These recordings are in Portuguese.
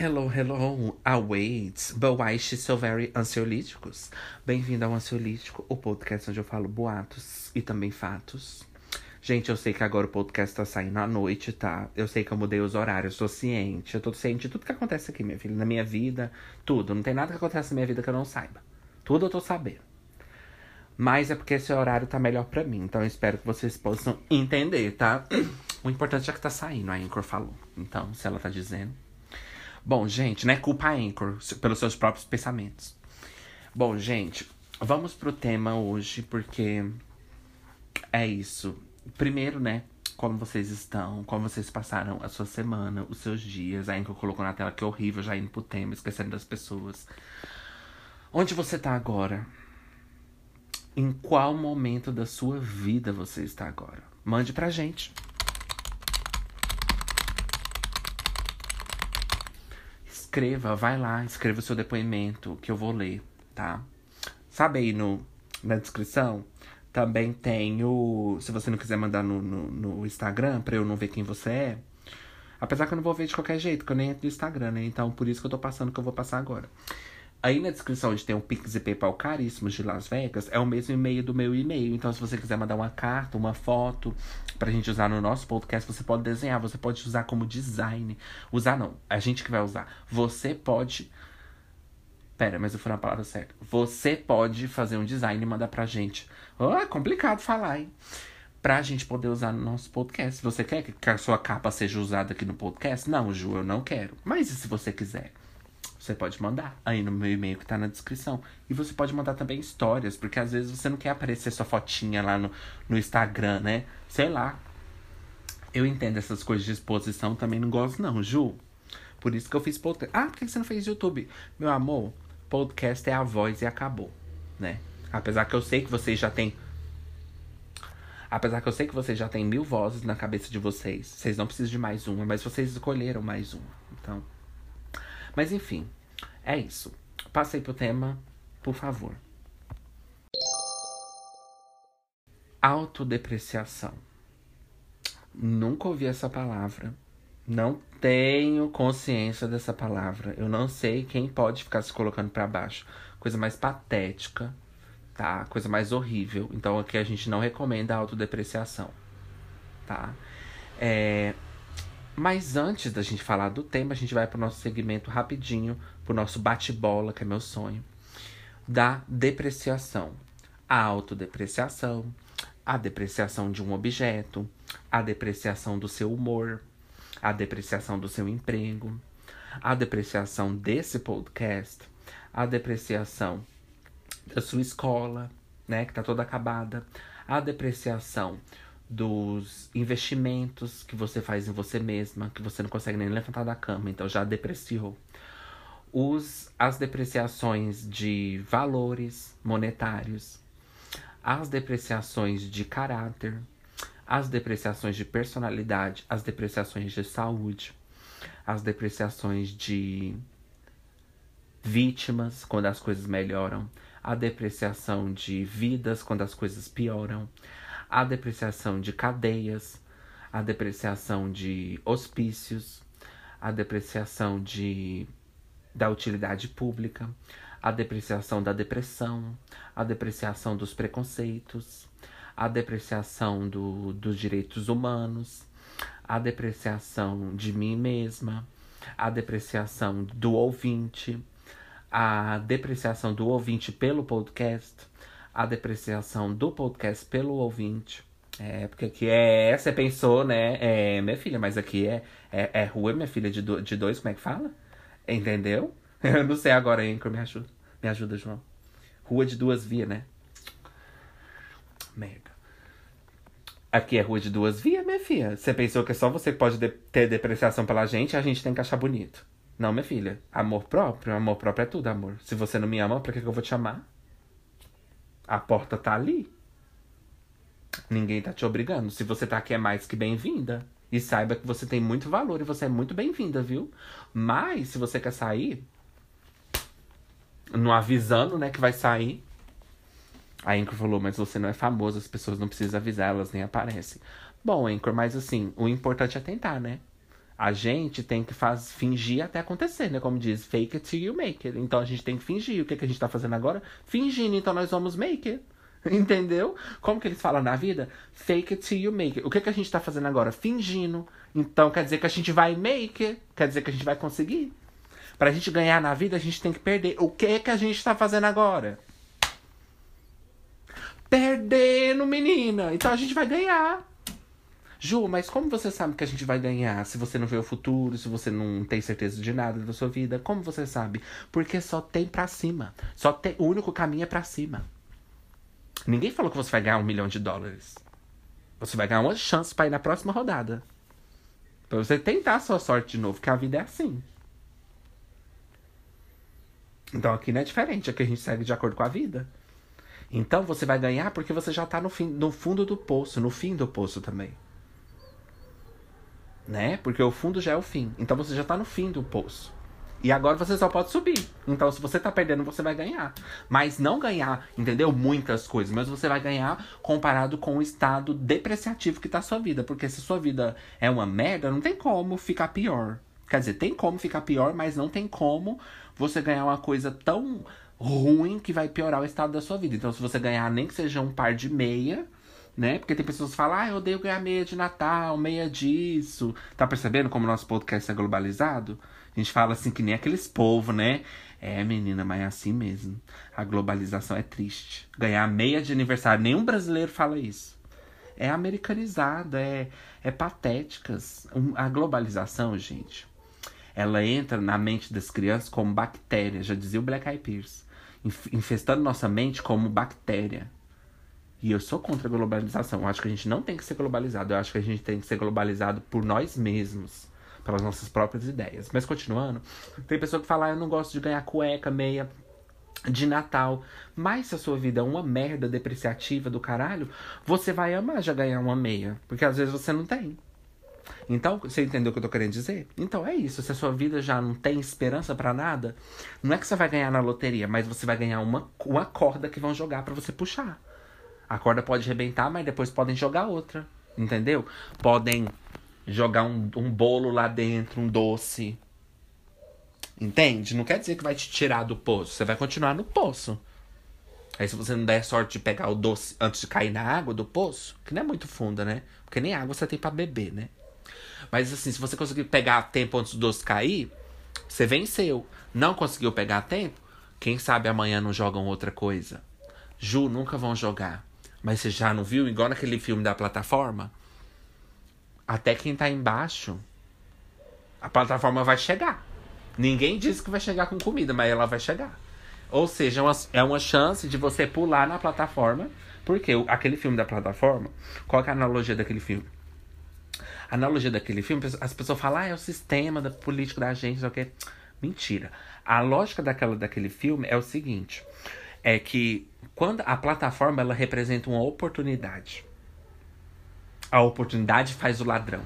Hello, hello, await, but why she's so very ansiolíticos? Bem-vindo ao Ansiolítico, o podcast onde eu falo boatos e também fatos. Gente, eu sei que agora o podcast tá saindo à noite, tá? Eu sei que eu mudei os horários, tô ciente. Eu tô ciente de tudo que acontece aqui, minha filha, na minha vida, tudo. Não tem nada que acontece na minha vida que eu não saiba. Tudo eu tô sabendo. Mas é porque esse horário tá melhor pra mim, então eu espero que vocês possam entender, tá? O importante é que tá saindo, a Anchor falou. Então, se ela tá dizendo. Bom, gente, não é culpa a Anchor pelos seus próprios pensamentos. Bom, gente, vamos pro tema hoje, porque é isso. Primeiro, né, como vocês estão, como vocês passaram a sua semana, os seus dias. A Anchor colocou na tela que horrível, já indo pro tema, esquecendo das pessoas. Onde você tá agora? Em qual momento da sua vida você está agora? Mande pra gente. Escreva, vai lá, escreva o seu depoimento que eu vou ler, tá? Sabe aí no, na descrição? Também tem o. Se você não quiser mandar no, no, no Instagram, pra eu não ver quem você é. Apesar que eu não vou ver de qualquer jeito, que eu nem entro no Instagram, né? Então por isso que eu tô passando que eu vou passar agora. Aí na descrição onde tem um Pix e PayPal caríssimos de Las Vegas, é o mesmo e-mail do meu e-mail. Então, se você quiser mandar uma carta, uma foto pra gente usar no nosso podcast, você pode desenhar, você pode usar como design. Usar não, a gente que vai usar. Você pode. Pera, mas eu fui na palavra certa. Você pode fazer um design e mandar pra gente. Oh, é complicado falar, hein? Pra gente poder usar no nosso podcast. Você quer que a sua capa seja usada aqui no podcast? Não, Ju, eu não quero. Mas e se você quiser? Você pode mandar aí no meu e-mail que tá na descrição. E você pode mandar também histórias, porque às vezes você não quer aparecer sua fotinha lá no, no Instagram, né? Sei lá. Eu entendo essas coisas de exposição, também não gosto, não, Ju. Por isso que eu fiz podcast. Ah, por que você não fez YouTube? Meu amor, podcast é a voz e acabou, né? Apesar que eu sei que vocês já têm. Apesar que eu sei que vocês já têm mil vozes na cabeça de vocês. Vocês não precisam de mais uma, mas vocês escolheram mais uma. Então. Mas enfim, é isso. Passei pro tema, por favor. Autodepreciação. Nunca ouvi essa palavra. Não tenho consciência dessa palavra. Eu não sei quem pode ficar se colocando para baixo. Coisa mais patética, tá? Coisa mais horrível. Então aqui a gente não recomenda a autodepreciação, tá? É, mas antes da gente falar do tema, a gente vai pro nosso segmento rapidinho, pro nosso bate-bola, que é meu sonho, da depreciação. A autodepreciação, a depreciação de um objeto, a depreciação do seu humor, a depreciação do seu emprego, a depreciação desse podcast, a depreciação da sua escola, né, que tá toda acabada, a depreciação dos investimentos que você faz em você mesma, que você não consegue nem levantar da cama, então já depreciou. Os, as depreciações de valores monetários, as depreciações de caráter, as depreciações de personalidade, as depreciações de saúde, as depreciações de vítimas quando as coisas melhoram, a depreciação de vidas quando as coisas pioram, a depreciação de cadeias, a depreciação de hospícios, a depreciação de, da utilidade pública, a depreciação da depressão, a depreciação dos preconceitos, a depreciação do, dos direitos humanos, a depreciação de mim mesma, a depreciação do ouvinte, a depreciação do ouvinte pelo podcast, a depreciação do podcast pelo ouvinte. É, porque aqui é. Você pensou, né? É, minha filha, mas aqui é, é, é rua, minha filha, de, do, de dois, como é que fala? Entendeu? Eu não sei agora, Anchor, me ajuda. Me ajuda, João. Rua de duas vias, né? Merda. Aqui é rua de duas vias, minha filha. Você pensou que é só você que pode de ter depreciação pela gente a gente tem que achar bonito. Não, minha filha. Amor próprio, amor próprio é tudo, amor. Se você não me ama, pra que, que eu vou te amar? A porta tá ali. Ninguém tá te obrigando. Se você tá aqui, é mais que bem-vinda. E saiba que você tem muito valor e você é muito bem-vinda, viu? Mas, se você quer sair, não avisando, né, que vai sair. A Anchor falou, mas você não é famoso, as pessoas não precisam avisar, elas nem aparecem. Bom, Anchor, mas assim, o importante é tentar, né? A gente tem que faz, fingir até acontecer, né? Como diz, fake it till you make it. Então a gente tem que fingir. O que, que a gente tá fazendo agora? Fingindo, então nós vamos make it. Entendeu? Como que eles falam na vida? Fake it till you make it. O que, que a gente tá fazendo agora? Fingindo. Então quer dizer que a gente vai make it. Quer dizer que a gente vai conseguir. Pra gente ganhar na vida, a gente tem que perder. O que que a gente tá fazendo agora? Perdendo, menina. Então a gente vai ganhar. Ju, mas como você sabe que a gente vai ganhar se você não vê o futuro, se você não tem certeza de nada da sua vida? Como você sabe? Porque só tem pra cima. Só tem, o único caminho é pra cima. Ninguém falou que você vai ganhar um milhão de dólares. Você vai ganhar uma chance para ir na próxima rodada. Pra você tentar a sua sorte de novo, que a vida é assim. Então aqui não é diferente, aqui a gente segue de acordo com a vida. Então você vai ganhar porque você já tá no, fim, no fundo do poço, no fim do poço também. Né? Porque o fundo já é o fim. Então você já tá no fim do poço. E agora você só pode subir. Então, se você tá perdendo, você vai ganhar. Mas não ganhar, entendeu? Muitas coisas. Mas você vai ganhar comparado com o estado depreciativo que tá a sua vida. Porque se sua vida é uma merda, não tem como ficar pior. Quer dizer, tem como ficar pior, mas não tem como você ganhar uma coisa tão ruim que vai piorar o estado da sua vida. Então, se você ganhar nem que seja um par de meia, né? Porque tem pessoas que falam, ah, eu odeio ganhar meia de Natal, meia disso. Tá percebendo como o nosso podcast é globalizado? A gente fala assim que nem aqueles povos, né? É, menina, mas é assim mesmo. A globalização é triste. Ganhar meia de aniversário, nenhum brasileiro fala isso. É americanizada, é, é patéticas. A globalização, gente, ela entra na mente das crianças como bactéria, já dizia o Black Eyed Peas. Infestando nossa mente como bactéria. E eu sou contra a globalização. Eu acho que a gente não tem que ser globalizado. Eu acho que a gente tem que ser globalizado por nós mesmos. Pelas nossas próprias ideias. Mas continuando, tem pessoa que fala, ah, eu não gosto de ganhar cueca, meia de Natal. Mas se a sua vida é uma merda depreciativa do caralho, você vai amar já ganhar uma meia. Porque às vezes você não tem. Então, você entendeu o que eu tô querendo dizer? Então é isso. Se a sua vida já não tem esperança para nada, não é que você vai ganhar na loteria, mas você vai ganhar uma, uma corda que vão jogar para você puxar. A corda pode arrebentar, mas depois podem jogar outra. Entendeu? Podem jogar um, um bolo lá dentro, um doce. Entende? Não quer dizer que vai te tirar do poço. Você vai continuar no poço. Aí se você não der sorte de pegar o doce antes de cair na água do poço, que não é muito funda, né? Porque nem água você tem para beber, né? Mas assim, se você conseguir pegar a tempo antes do doce cair, você venceu. Não conseguiu pegar a tempo? Quem sabe amanhã não jogam outra coisa? Ju, nunca vão jogar. Mas você já não viu? Igual naquele filme da plataforma? Até quem tá embaixo, a plataforma vai chegar. Ninguém disse que vai chegar com comida, mas ela vai chegar. Ou seja, é uma, é uma chance de você pular na plataforma. Porque aquele filme da plataforma, qual é a analogia daquele filme? A analogia daquele filme, as pessoas falam, ah, é o sistema da político da gente, não sei o quê. Mentira. A lógica daquela, daquele filme é o seguinte: é que quando a plataforma ela representa uma oportunidade. A oportunidade faz o ladrão.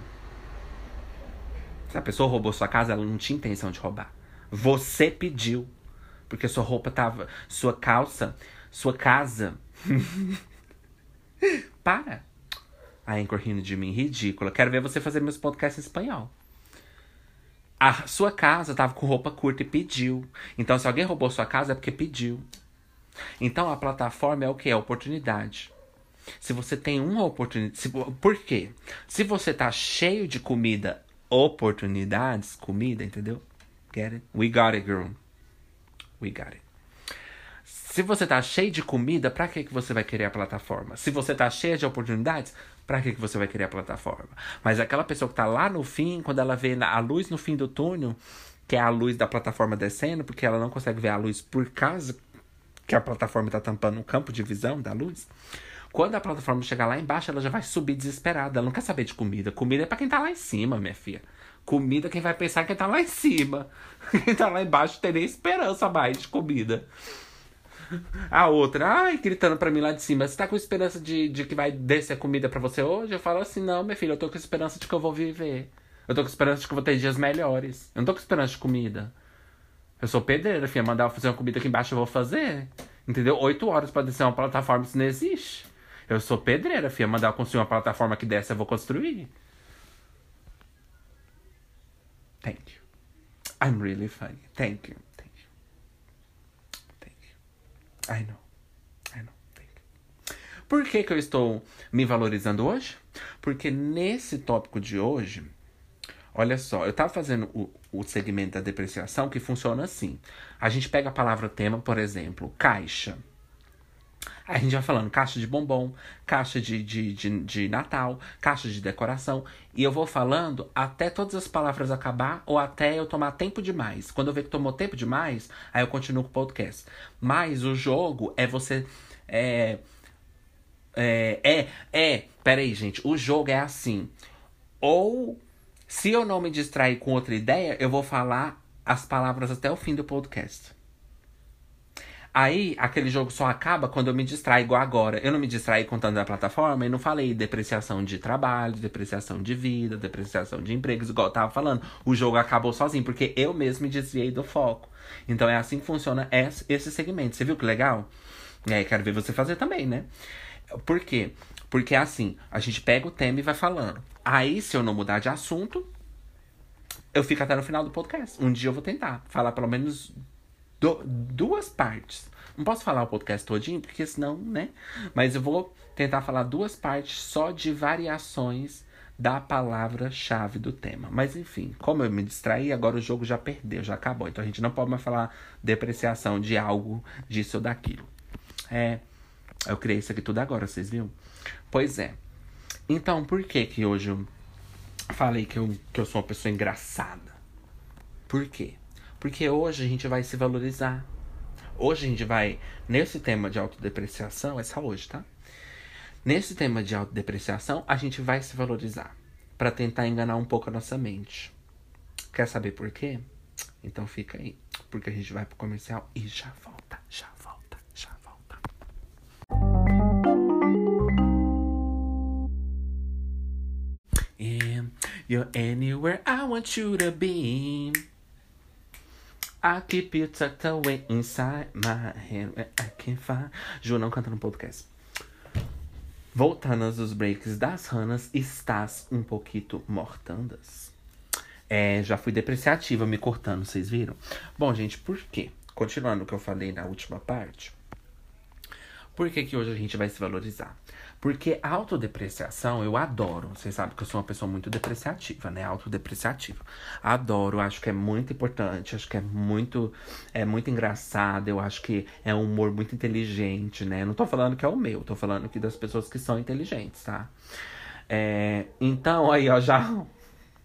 Se a pessoa roubou sua casa, ela não tinha intenção de roubar. Você pediu. Porque sua roupa tava. Sua calça, sua casa. Para. A Anchor rindo de mim, ridícula. Quero ver você fazer meus podcasts em espanhol. A sua casa tava com roupa curta e pediu. Então, se alguém roubou sua casa, é porque pediu. Então, a plataforma é o que? É oportunidade. Se você tem uma oportunidade. Por quê? Se você tá cheio de comida, oportunidades, comida, entendeu? Get it? We got it, girl. We got it. Se você tá cheio de comida, pra que, que você vai querer a plataforma? Se você tá cheio de oportunidades, pra que, que você vai querer a plataforma? Mas aquela pessoa que tá lá no fim, quando ela vê a luz no fim do túnel, que é a luz da plataforma descendo, porque ela não consegue ver a luz por causa que a plataforma tá tampando o campo de visão da luz. Quando a plataforma chegar lá embaixo, ela já vai subir desesperada. Ela não quer saber de comida. Comida é pra quem tá lá em cima, minha filha. Comida, quem vai pensar é quem tá lá em cima. Quem tá lá embaixo tem nem esperança mais de comida. A outra, ai, gritando pra mim lá de cima, você tá com esperança de, de que vai descer comida pra você hoje? Eu falo assim, não, minha filha, eu tô com esperança de que eu vou viver. Eu tô com esperança de que eu vou ter dias melhores. Eu não tô com esperança de comida. Eu sou pedreira, filha. Mandar fazer uma comida aqui embaixo, eu vou fazer. Entendeu? Oito horas pra descer uma plataforma, isso não existe. Eu sou pedreira, filha. Mandar eu construir uma plataforma que desce, eu vou construir. Thank you. I'm really funny. Thank you. Thank you. Thank you. I know. I know. Thank you. Por que, que eu estou me valorizando hoje? Porque nesse tópico de hoje, olha só, eu tava fazendo o, o segmento da depreciação que funciona assim. A gente pega a palavra tema, por exemplo, caixa. A gente vai falando caixa de bombom, caixa de, de, de, de, Natal, caixa de decoração. E eu vou falando até todas as palavras acabar ou até eu tomar tempo demais. Quando eu ver que tomou tempo demais, aí eu continuo com o podcast. Mas o jogo é você. É. É. É. é peraí, gente. O jogo é assim. Ou. Se eu não me distrair com outra ideia, eu vou falar as palavras até o fim do podcast. Aí, aquele jogo só acaba quando eu me distraio, igual agora. Eu não me distraí contando da plataforma e não falei depreciação de trabalho, depreciação de vida, depreciação de empregos, igual eu tava falando. O jogo acabou sozinho, porque eu mesmo me desviei do foco. Então é assim que funciona esse segmento. Você viu que legal? E aí, quero ver você fazer também, né? Por quê? Porque é assim, a gente pega o tema e vai falando. Aí, se eu não mudar de assunto, eu fico até no final do podcast. Um dia eu vou tentar falar pelo menos do, duas partes. Não posso falar o podcast todinho, porque senão, né? Mas eu vou tentar falar duas partes só de variações da palavra-chave do tema. Mas enfim, como eu me distraí, agora o jogo já perdeu, já acabou. Então a gente não pode mais falar depreciação de algo, disso ou daquilo. É. Eu criei isso aqui tudo agora, vocês viram? Pois é. Então, por que que hoje eu falei que eu, que eu sou uma pessoa engraçada? Por quê? Porque hoje a gente vai se valorizar. Hoje a gente vai, nesse tema de autodepreciação, é só hoje, tá? Nesse tema de autodepreciação, a gente vai se valorizar para tentar enganar um pouco a nossa mente. Quer saber por quê? Então fica aí, porque a gente vai pro comercial e já volta, já you're anywhere I want you to be. I keep you tucked away inside my head where I can find. Ju não canta no podcast. Voltando aos breaks das ranas, estás um pouquinho mortandas. É, já fui depreciativa me cortando, vocês viram? Bom, gente, por quê? Continuando o que eu falei na última parte. Por que, que hoje a gente vai se valorizar? Porque autodepreciação eu adoro. Vocês sabem que eu sou uma pessoa muito depreciativa, né? Autodepreciativa. Adoro, acho que é muito importante, acho que é muito é muito engraçado, eu acho que é um humor muito inteligente, né? Não tô falando que é o meu, tô falando aqui das pessoas que são inteligentes, tá? É, então aí, ó, já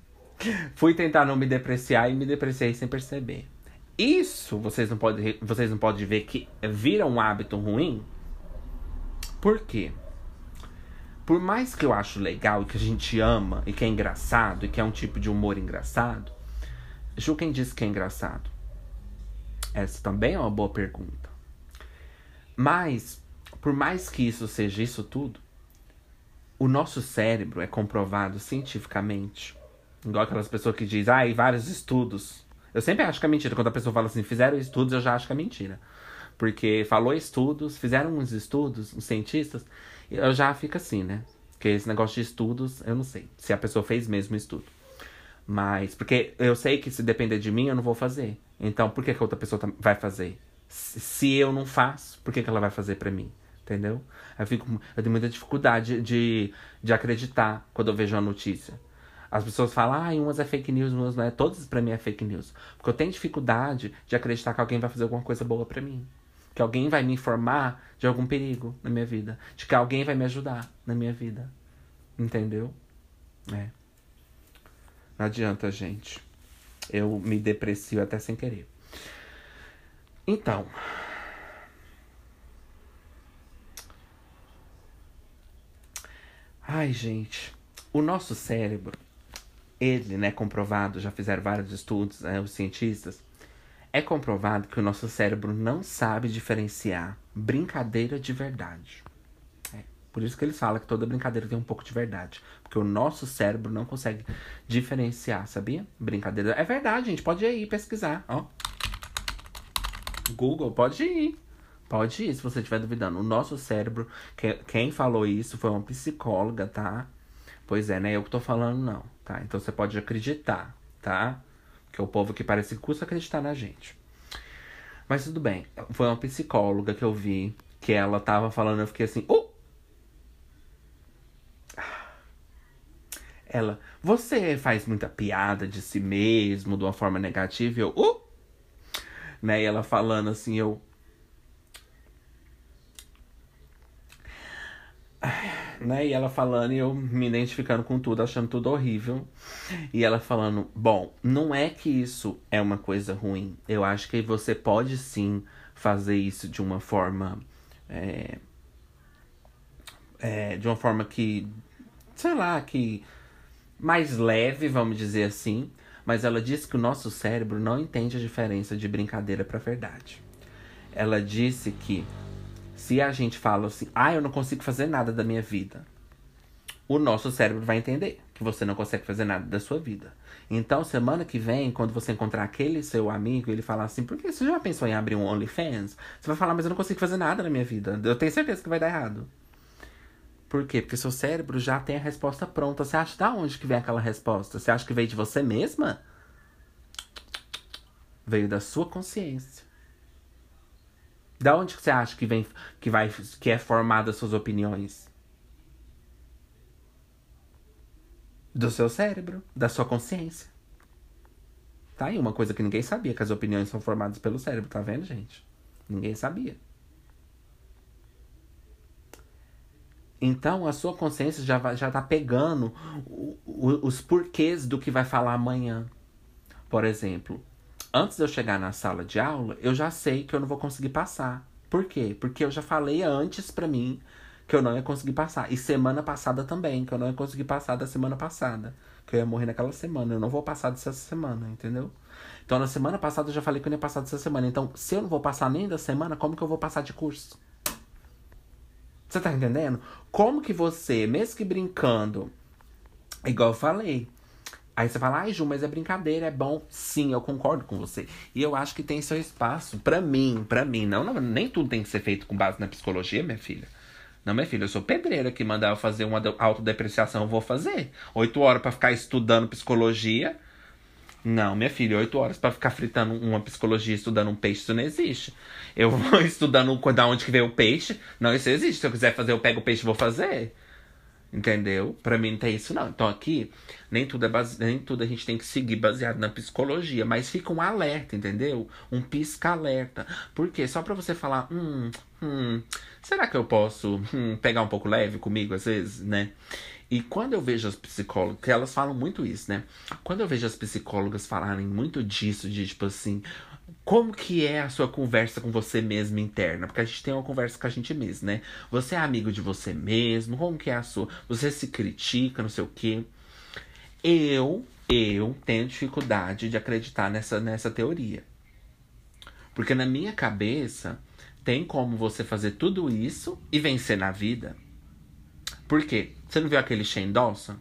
fui tentar não me depreciar e me depreciei sem perceber. Isso vocês não podem, vocês não podem ver que vira um hábito ruim. Por quê? Por mais que eu acho legal e que a gente ama e que é engraçado e que é um tipo de humor engraçado, Ju, quem disse que é engraçado? Essa também é uma boa pergunta. Mas, por mais que isso seja isso tudo, o nosso cérebro é comprovado cientificamente. Igual aquelas pessoas que dizem, ah, e vários estudos. Eu sempre acho que é mentira. Quando a pessoa fala assim, fizeram estudos, eu já acho que é mentira. Porque falou estudos, fizeram uns estudos, os cientistas, eu já fico assim, né? Porque esse negócio de estudos, eu não sei se a pessoa fez mesmo estudo. Mas, porque eu sei que se depender de mim, eu não vou fazer. Então, por que, que a outra pessoa vai fazer? Se eu não faço, por que, que ela vai fazer para mim? Entendeu? Eu, fico, eu tenho muita dificuldade de, de acreditar quando eu vejo uma notícia. As pessoas falam, ah, umas é fake news, umas não é. Todas para mim é fake news. Porque eu tenho dificuldade de acreditar que alguém vai fazer alguma coisa boa para mim. Que alguém vai me informar de algum perigo na minha vida. De que alguém vai me ajudar na minha vida. Entendeu? É. Não adianta, gente. Eu me deprecio até sem querer. Então. Ai, gente. O nosso cérebro, ele, né, comprovado, já fizeram vários estudos, né, os cientistas, é comprovado que o nosso cérebro não sabe diferenciar brincadeira de verdade. É, por isso que eles falam que toda brincadeira tem um pouco de verdade. Porque o nosso cérebro não consegue diferenciar, sabia? Brincadeira. É verdade, gente. Pode ir pesquisar, ó. Google, pode ir. Pode ir, se você estiver duvidando. O nosso cérebro, que, quem falou isso foi uma psicóloga, tá? Pois é, não é eu que tô falando, não, tá? Então você pode acreditar, tá? Porque o povo que parece que custa acreditar na gente. Mas tudo bem. Foi uma psicóloga que eu vi que ela tava falando, eu fiquei assim, oh! Ela, você faz muita piada de si mesmo de uma forma negativa, eu, oh! Né? E ela falando assim, eu, né? E ela falando e eu me identificando com tudo, achando tudo horrível. E ela falando: Bom, não é que isso é uma coisa ruim. Eu acho que você pode sim fazer isso de uma forma. É, é, de uma forma que. Sei lá, que. Mais leve, vamos dizer assim. Mas ela disse que o nosso cérebro não entende a diferença de brincadeira para verdade. Ela disse que se a gente fala assim, ah, eu não consigo fazer nada da minha vida, o nosso cérebro vai entender que você não consegue fazer nada da sua vida. Então, semana que vem, quando você encontrar aquele seu amigo, ele falar assim, por que você já pensou em abrir um OnlyFans? Você vai falar, mas eu não consigo fazer nada na minha vida. Eu tenho certeza que vai dar errado. Por quê? Porque seu cérebro já tem a resposta pronta. Você acha da onde que vem aquela resposta? Você acha que veio de você mesma? Veio da sua consciência. Da onde você acha que vem que vai que é formada suas opiniões? Do seu cérebro, da sua consciência. Tá aí uma coisa que ninguém sabia, que as opiniões são formadas pelo cérebro, tá vendo, gente? Ninguém sabia. Então a sua consciência já, já tá pegando o, o, os porquês do que vai falar amanhã. Por exemplo, antes de eu chegar na sala de aula, eu já sei que eu não vou conseguir passar. Por quê? Porque eu já falei antes pra mim que eu não ia conseguir passar. E semana passada também, que eu não ia conseguir passar da semana passada. Que eu ia morrer naquela semana. Eu não vou passar dessa semana, entendeu? Então na semana passada eu já falei que eu não ia passar dessa semana. Então, se eu não vou passar nem da semana, como que eu vou passar de curso? Você tá entendendo? Como que você, mesmo que brincando, igual eu falei, Aí você fala, ai Ju, mas é brincadeira, é bom. Sim, eu concordo com você. E eu acho que tem seu espaço. para mim, para mim. Não, não, nem tudo tem que ser feito com base na psicologia, minha filha. Não, minha filha, eu sou pedreira que mandar eu fazer uma autodepreciação, eu vou fazer. Oito horas para ficar estudando psicologia. Não, minha filha, oito horas para ficar fritando uma psicologia estudando um peixe, isso não existe. Eu vou estudando da onde que veio o peixe. Não, isso existe. Se eu quiser fazer, eu pego o peixe e vou fazer. Entendeu? Para mim não tem isso não. Então aqui nem tudo é base... nem tudo a gente tem que seguir baseado na psicologia, mas fica um alerta, entendeu? Um pisca alerta. Por quê? Só para você falar, hum, hum, será que eu posso hum, pegar um pouco leve comigo às vezes, né? E quando eu vejo as psicólogas, que elas falam muito isso, né? Quando eu vejo as psicólogas falarem muito disso, de tipo assim, como que é a sua conversa com você mesmo interna? Porque a gente tem uma conversa com a gente mesmo, né? Você é amigo de você mesmo? Como que é a sua? Você se critica, não sei o quê. Eu, eu tenho dificuldade de acreditar nessa, nessa teoria. Porque na minha cabeça, tem como você fazer tudo isso e vencer na vida. Por quê? Você não viu aquele Shane Dawson?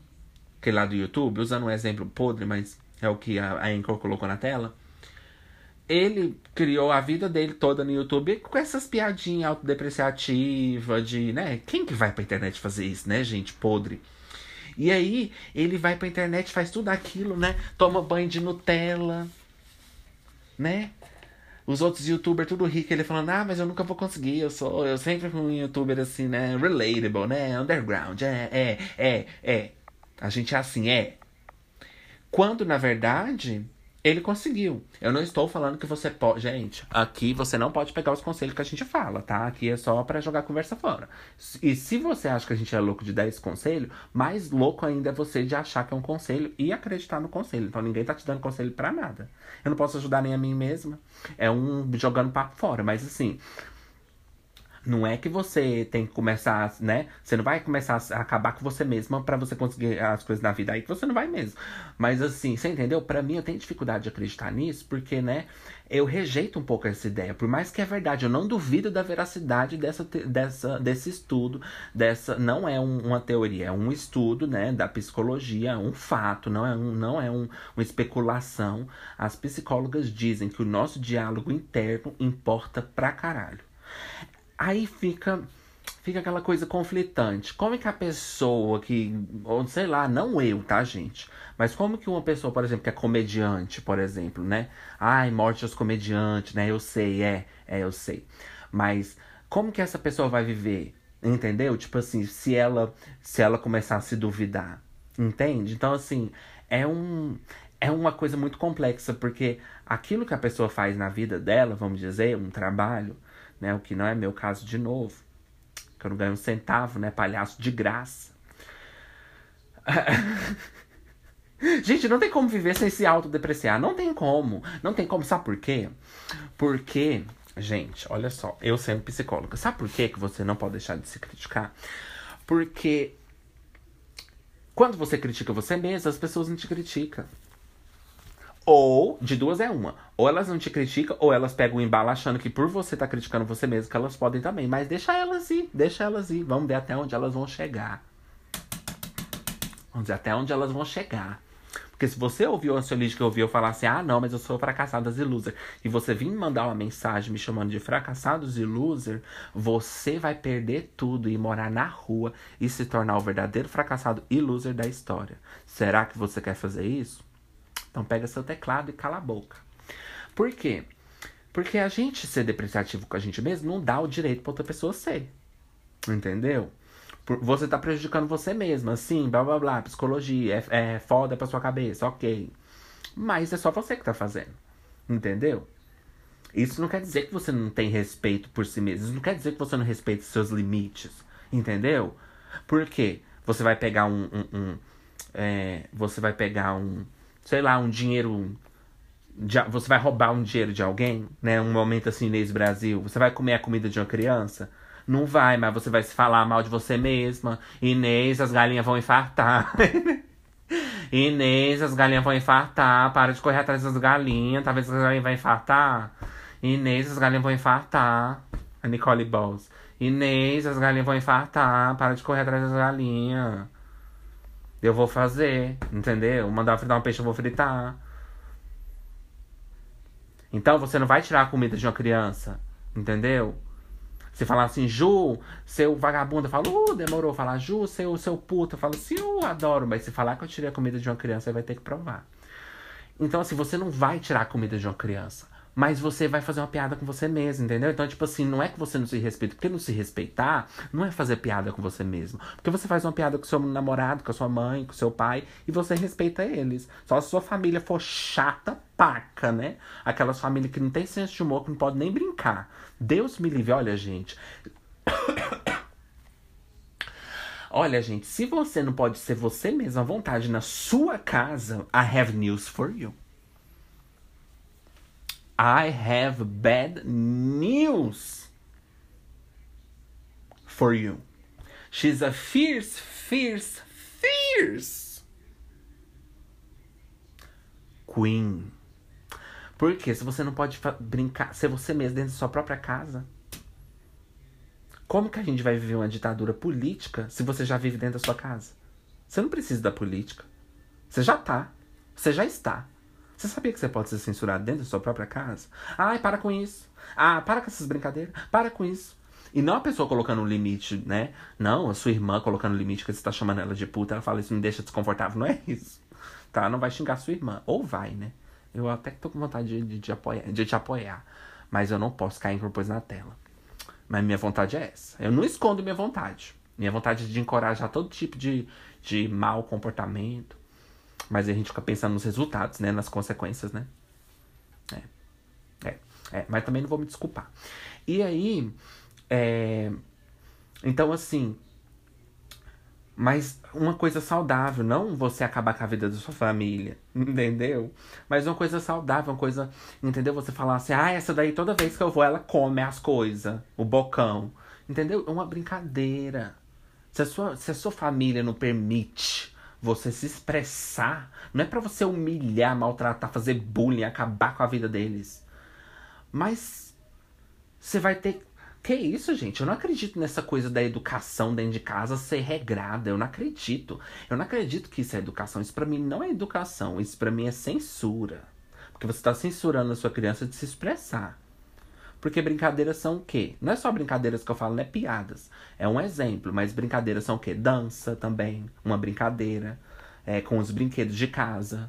Aquele lá do YouTube? Usando um exemplo podre, mas é o que a, a Anchor colocou na tela ele criou a vida dele toda no YouTube com essas piadinhas autodepreciativas de, né? Quem que vai pra internet fazer isso, né, gente? Podre. E aí, ele vai pra internet, faz tudo aquilo, né? Toma banho de Nutella, né? Os outros youtubers tudo rico, ele falando, ah, mas eu nunca vou conseguir, eu sou, eu sempre fui um youtuber assim, né? Relatable, né? Underground, é, é, é, é. A gente é assim, é. Quando, na verdade, ele conseguiu. Eu não estou falando que você pode. Gente, aqui você não pode pegar os conselhos que a gente fala, tá? Aqui é só para jogar conversa fora. E se você acha que a gente é louco de dar esse conselho, mais louco ainda é você de achar que é um conselho e acreditar no conselho. Então ninguém tá te dando conselho para nada. Eu não posso ajudar nem a mim mesma. É um jogando papo fora. Mas assim, não é que você tem que começar, né? Você não vai começar a acabar com você mesma para você conseguir as coisas na vida aí que você não vai mesmo. Mas assim, você entendeu? Para mim eu tenho dificuldade de acreditar nisso, porque, né, eu rejeito um pouco essa ideia. Por mais que é verdade, eu não duvido da veracidade dessa, dessa desse estudo, dessa não é um, uma teoria, é um estudo, né, da psicologia, um fato, não é um não é um, uma especulação. As psicólogas dizem que o nosso diálogo interno importa pra caralho. Aí fica fica aquela coisa conflitante. Como é que a pessoa que, ou sei lá, não eu, tá, gente? Mas como que uma pessoa, por exemplo, que é comediante, por exemplo, né? Ai, morte aos comediantes, né? Eu sei, é, é, eu sei. Mas como que essa pessoa vai viver? Entendeu? Tipo assim, se ela se ela começar a se duvidar. Entende? Então, assim, é um é uma coisa muito complexa, porque aquilo que a pessoa faz na vida dela, vamos dizer, um trabalho, né? O que não é meu caso de novo que eu não ganho um centavo, né? Palhaço de graça. Gente, não tem como viver sem se autodepreciar. Não tem como. Não tem como. Sabe por quê? Porque, gente, olha só, eu sendo psicóloga, sabe por quê que você não pode deixar de se criticar? Porque quando você critica você mesmo, as pessoas não te criticam. Ou, de duas é uma. Ou elas não te criticam, ou elas pegam o embalo achando que por você estar tá criticando você mesmo, que elas podem também. Mas deixa elas ir, deixa elas ir. Vamos ver até onde elas vão chegar. Vamos ver até onde elas vão chegar. Porque se você ouviu o ansiolítico que ouviu falar assim, ah, não, mas eu sou fracassadas e loser, e você vir me mandar uma mensagem me chamando de fracassados e loser, você vai perder tudo e morar na rua e se tornar o verdadeiro fracassado e loser da história. Será que você quer fazer isso? Então pega seu teclado e cala a boca. Por quê? Porque a gente ser depreciativo com a gente mesmo não dá o direito pra outra pessoa ser. Entendeu? Você tá prejudicando você mesmo, assim, blá blá blá, psicologia, é, é foda pra sua cabeça, ok. Mas é só você que tá fazendo. Entendeu? Isso não quer dizer que você não tem respeito por si mesmo. Isso não quer dizer que você não respeita seus limites. Entendeu? Por quê? Você vai pegar um. um, um é, você vai pegar um sei lá, um dinheiro. De, você vai roubar um dinheiro de alguém, né? Um momento assim, Inês Brasil. Você vai comer a comida de uma criança? Não vai, mas você vai se falar mal de você mesma. Inês, as galinhas vão infartar. Inês, as galinhas vão infartar. Para de correr atrás das galinhas. Talvez as galinhas vão infartar. Inês, as galinhas vão infartar. A Nicole Balls. Inês, as galinhas vão infartar. Para de correr atrás das galinhas. Eu vou fazer, entendeu? Mandar fritar um peixe, eu vou fritar. Então você não vai tirar a comida de uma criança, entendeu? Você falar assim, Ju, seu vagabundo, eu falo, uh, demorou. Falar, Ju, seu, seu puto, eu falo, sim, eu adoro. Mas se falar que eu tirei a comida de uma criança, você vai ter que provar. Então, assim, você não vai tirar a comida de uma criança. Mas você vai fazer uma piada com você mesmo, entendeu? Então, tipo assim, não é que você não se respeita. Porque não se respeitar não é fazer piada com você mesmo. Porque você faz uma piada com seu namorado, com a sua mãe, com seu pai, e você respeita eles. Só se sua família for chata, paca, né? Aquelas famílias que não tem senso de humor, que não pode nem brincar. Deus me livre, olha, gente. Olha, gente, se você não pode ser você mesmo à vontade na sua casa, I have news for you. I have bad news for you. She's a fierce, fierce, fierce queen. Porque se você não pode brincar, ser você mesmo dentro da sua própria casa, como que a gente vai viver uma ditadura política se você já vive dentro da sua casa? Você não precisa da política. Você já tá. Você já está. Você sabia que você pode ser censurado dentro da sua própria casa? Ai, para com isso. Ah, para com essas brincadeiras. Para com isso. E não a pessoa colocando um limite, né? Não, a sua irmã colocando um limite que você tá chamando ela de puta. Ela fala, isso me deixa desconfortável. Não é isso. Tá? Não vai xingar sua irmã. Ou vai, né? Eu até tô com vontade de, de, de, apoiar, de te apoiar. Mas eu não posso cair em coisa na tela. Mas minha vontade é essa. Eu não escondo minha vontade. Minha vontade é de encorajar todo tipo de, de mau comportamento. Mas a gente fica pensando nos resultados, né? Nas consequências, né? É. É. é. Mas também não vou me desculpar. E aí. É... Então, assim. Mas uma coisa saudável, não você acabar com a vida da sua família, entendeu? Mas uma coisa saudável, uma coisa, entendeu? Você falar assim, ah, essa daí toda vez que eu vou, ela come as coisas, o bocão, entendeu? É uma brincadeira. Se a sua, se a sua família não permite você se expressar. Não é para você humilhar, maltratar, fazer bullying, acabar com a vida deles. Mas você vai ter. Que isso, gente? Eu não acredito nessa coisa da educação dentro de casa ser regrada. Eu não acredito. Eu não acredito que isso é educação. Isso para mim não é educação. Isso para mim é censura. Porque você está censurando a sua criança de se expressar. Porque brincadeiras são o quê? Não é só brincadeiras que eu falo, é piadas. É um exemplo, mas brincadeiras são o quê? Dança também, uma brincadeira. É, com os brinquedos de casa.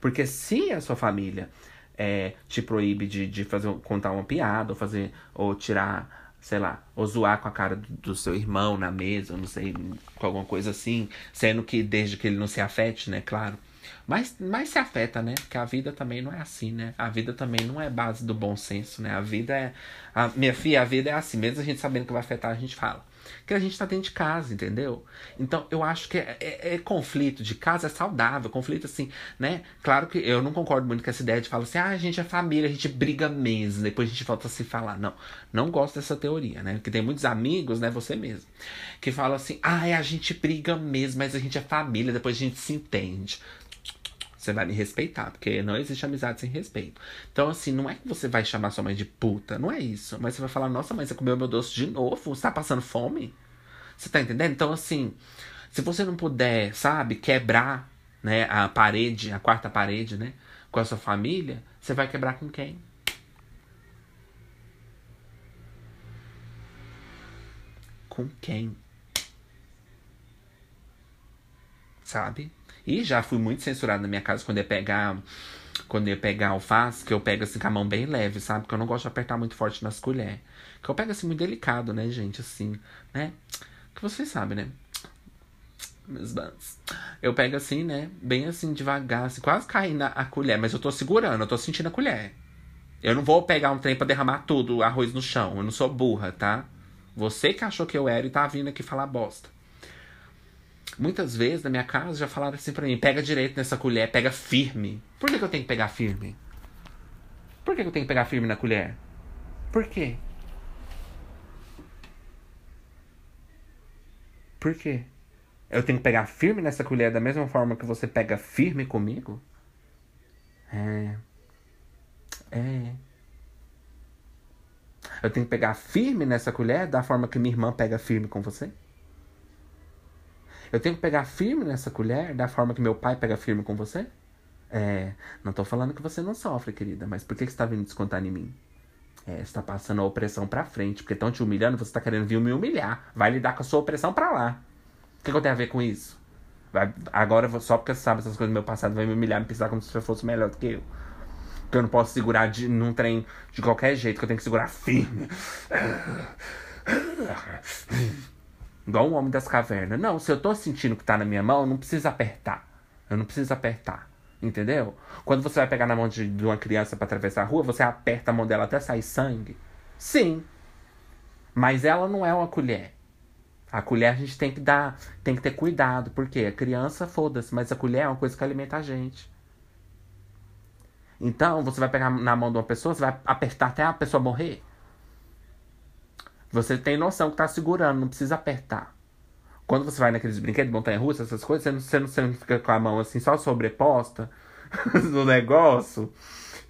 Porque se a sua família é, te proíbe de, de fazer, contar uma piada, ou fazer, ou tirar, sei lá, ou zoar com a cara do, do seu irmão na mesa, não sei, com alguma coisa assim, sendo que desde que ele não se afete, né, claro. Mas, mas se afeta, né? Porque a vida também não é assim, né? A vida também não é base do bom senso, né? A vida é. A, minha filha, a vida é assim. Mesmo a gente sabendo que vai afetar, a gente fala. Que a gente tá dentro de casa, entendeu? Então eu acho que é, é, é, conflito de casa é saudável, conflito assim, né? Claro que eu não concordo muito com essa ideia de falar assim, ah, a gente é família, a gente briga mesmo, depois a gente volta a se falar. Não, não gosto dessa teoria, né? Porque tem muitos amigos, né? Você mesmo, que falam assim, ah, a gente briga mesmo, mas a gente é família, depois a gente se entende. Você vai me respeitar, porque não existe amizade sem respeito. Então, assim, não é que você vai chamar sua mãe de puta, não é isso. Mas você vai falar, nossa, mãe, você comeu meu doce de novo? Você tá passando fome? Você tá entendendo? Então, assim, se você não puder, sabe, quebrar né, a parede, a quarta parede, né, com a sua família, você vai quebrar com quem? Com quem? Sabe? E já fui muito censurado na minha casa quando ia pegar. Quando eu ia pegar alface, que eu pego assim com a mão bem leve, sabe? Porque eu não gosto de apertar muito forte nas colheres. Que eu pego assim muito delicado, né, gente? Assim, né? Que vocês sabem, né? Meus banos. Eu pego assim, né? Bem assim, devagar, assim, quase caindo a colher, mas eu tô segurando, eu tô sentindo a colher. Eu não vou pegar um trem pra derramar tudo o arroz no chão. Eu não sou burra, tá? Você que achou que eu era e tá vindo aqui falar bosta. Muitas vezes na minha casa já falaram assim pra mim: pega direito nessa colher, pega firme. Por que, que eu tenho que pegar firme? Por que, que eu tenho que pegar firme na colher? Por quê? Por quê? Eu tenho que pegar firme nessa colher da mesma forma que você pega firme comigo? É. É. Eu tenho que pegar firme nessa colher da forma que minha irmã pega firme com você? Eu tenho que pegar firme nessa colher da forma que meu pai pega firme com você? É, não tô falando que você não sofre, querida, mas por que, você tá vindo descontar em mim? É, você tá passando a opressão pra frente, porque estão te humilhando, você tá querendo vir me humilhar. Vai lidar com a sua opressão pra lá. O que, que eu tenho a ver com isso? Vai, agora, só porque você sabe essas coisas do meu passado, vai me humilhar, me pisar como se você fosse melhor do que eu. Que eu não posso segurar de, num trem de qualquer jeito, que eu tenho que segurar firme. Igual um homem das cavernas. Não, se eu tô sentindo que tá na minha mão, eu não preciso apertar. Eu não preciso apertar. Entendeu? Quando você vai pegar na mão de, de uma criança para atravessar a rua, você aperta a mão dela até sair sangue? Sim. Mas ela não é uma colher. A colher a gente tem que dar, tem que ter cuidado, porque a criança, foda-se, mas a colher é uma coisa que alimenta a gente. Então, você vai pegar na mão de uma pessoa, você vai apertar até a pessoa morrer? Você tem noção que tá segurando, não precisa apertar. Quando você vai naqueles brinquedos, montanha-russa, essas coisas, você não, você, não, você não fica com a mão assim, só sobreposta no negócio.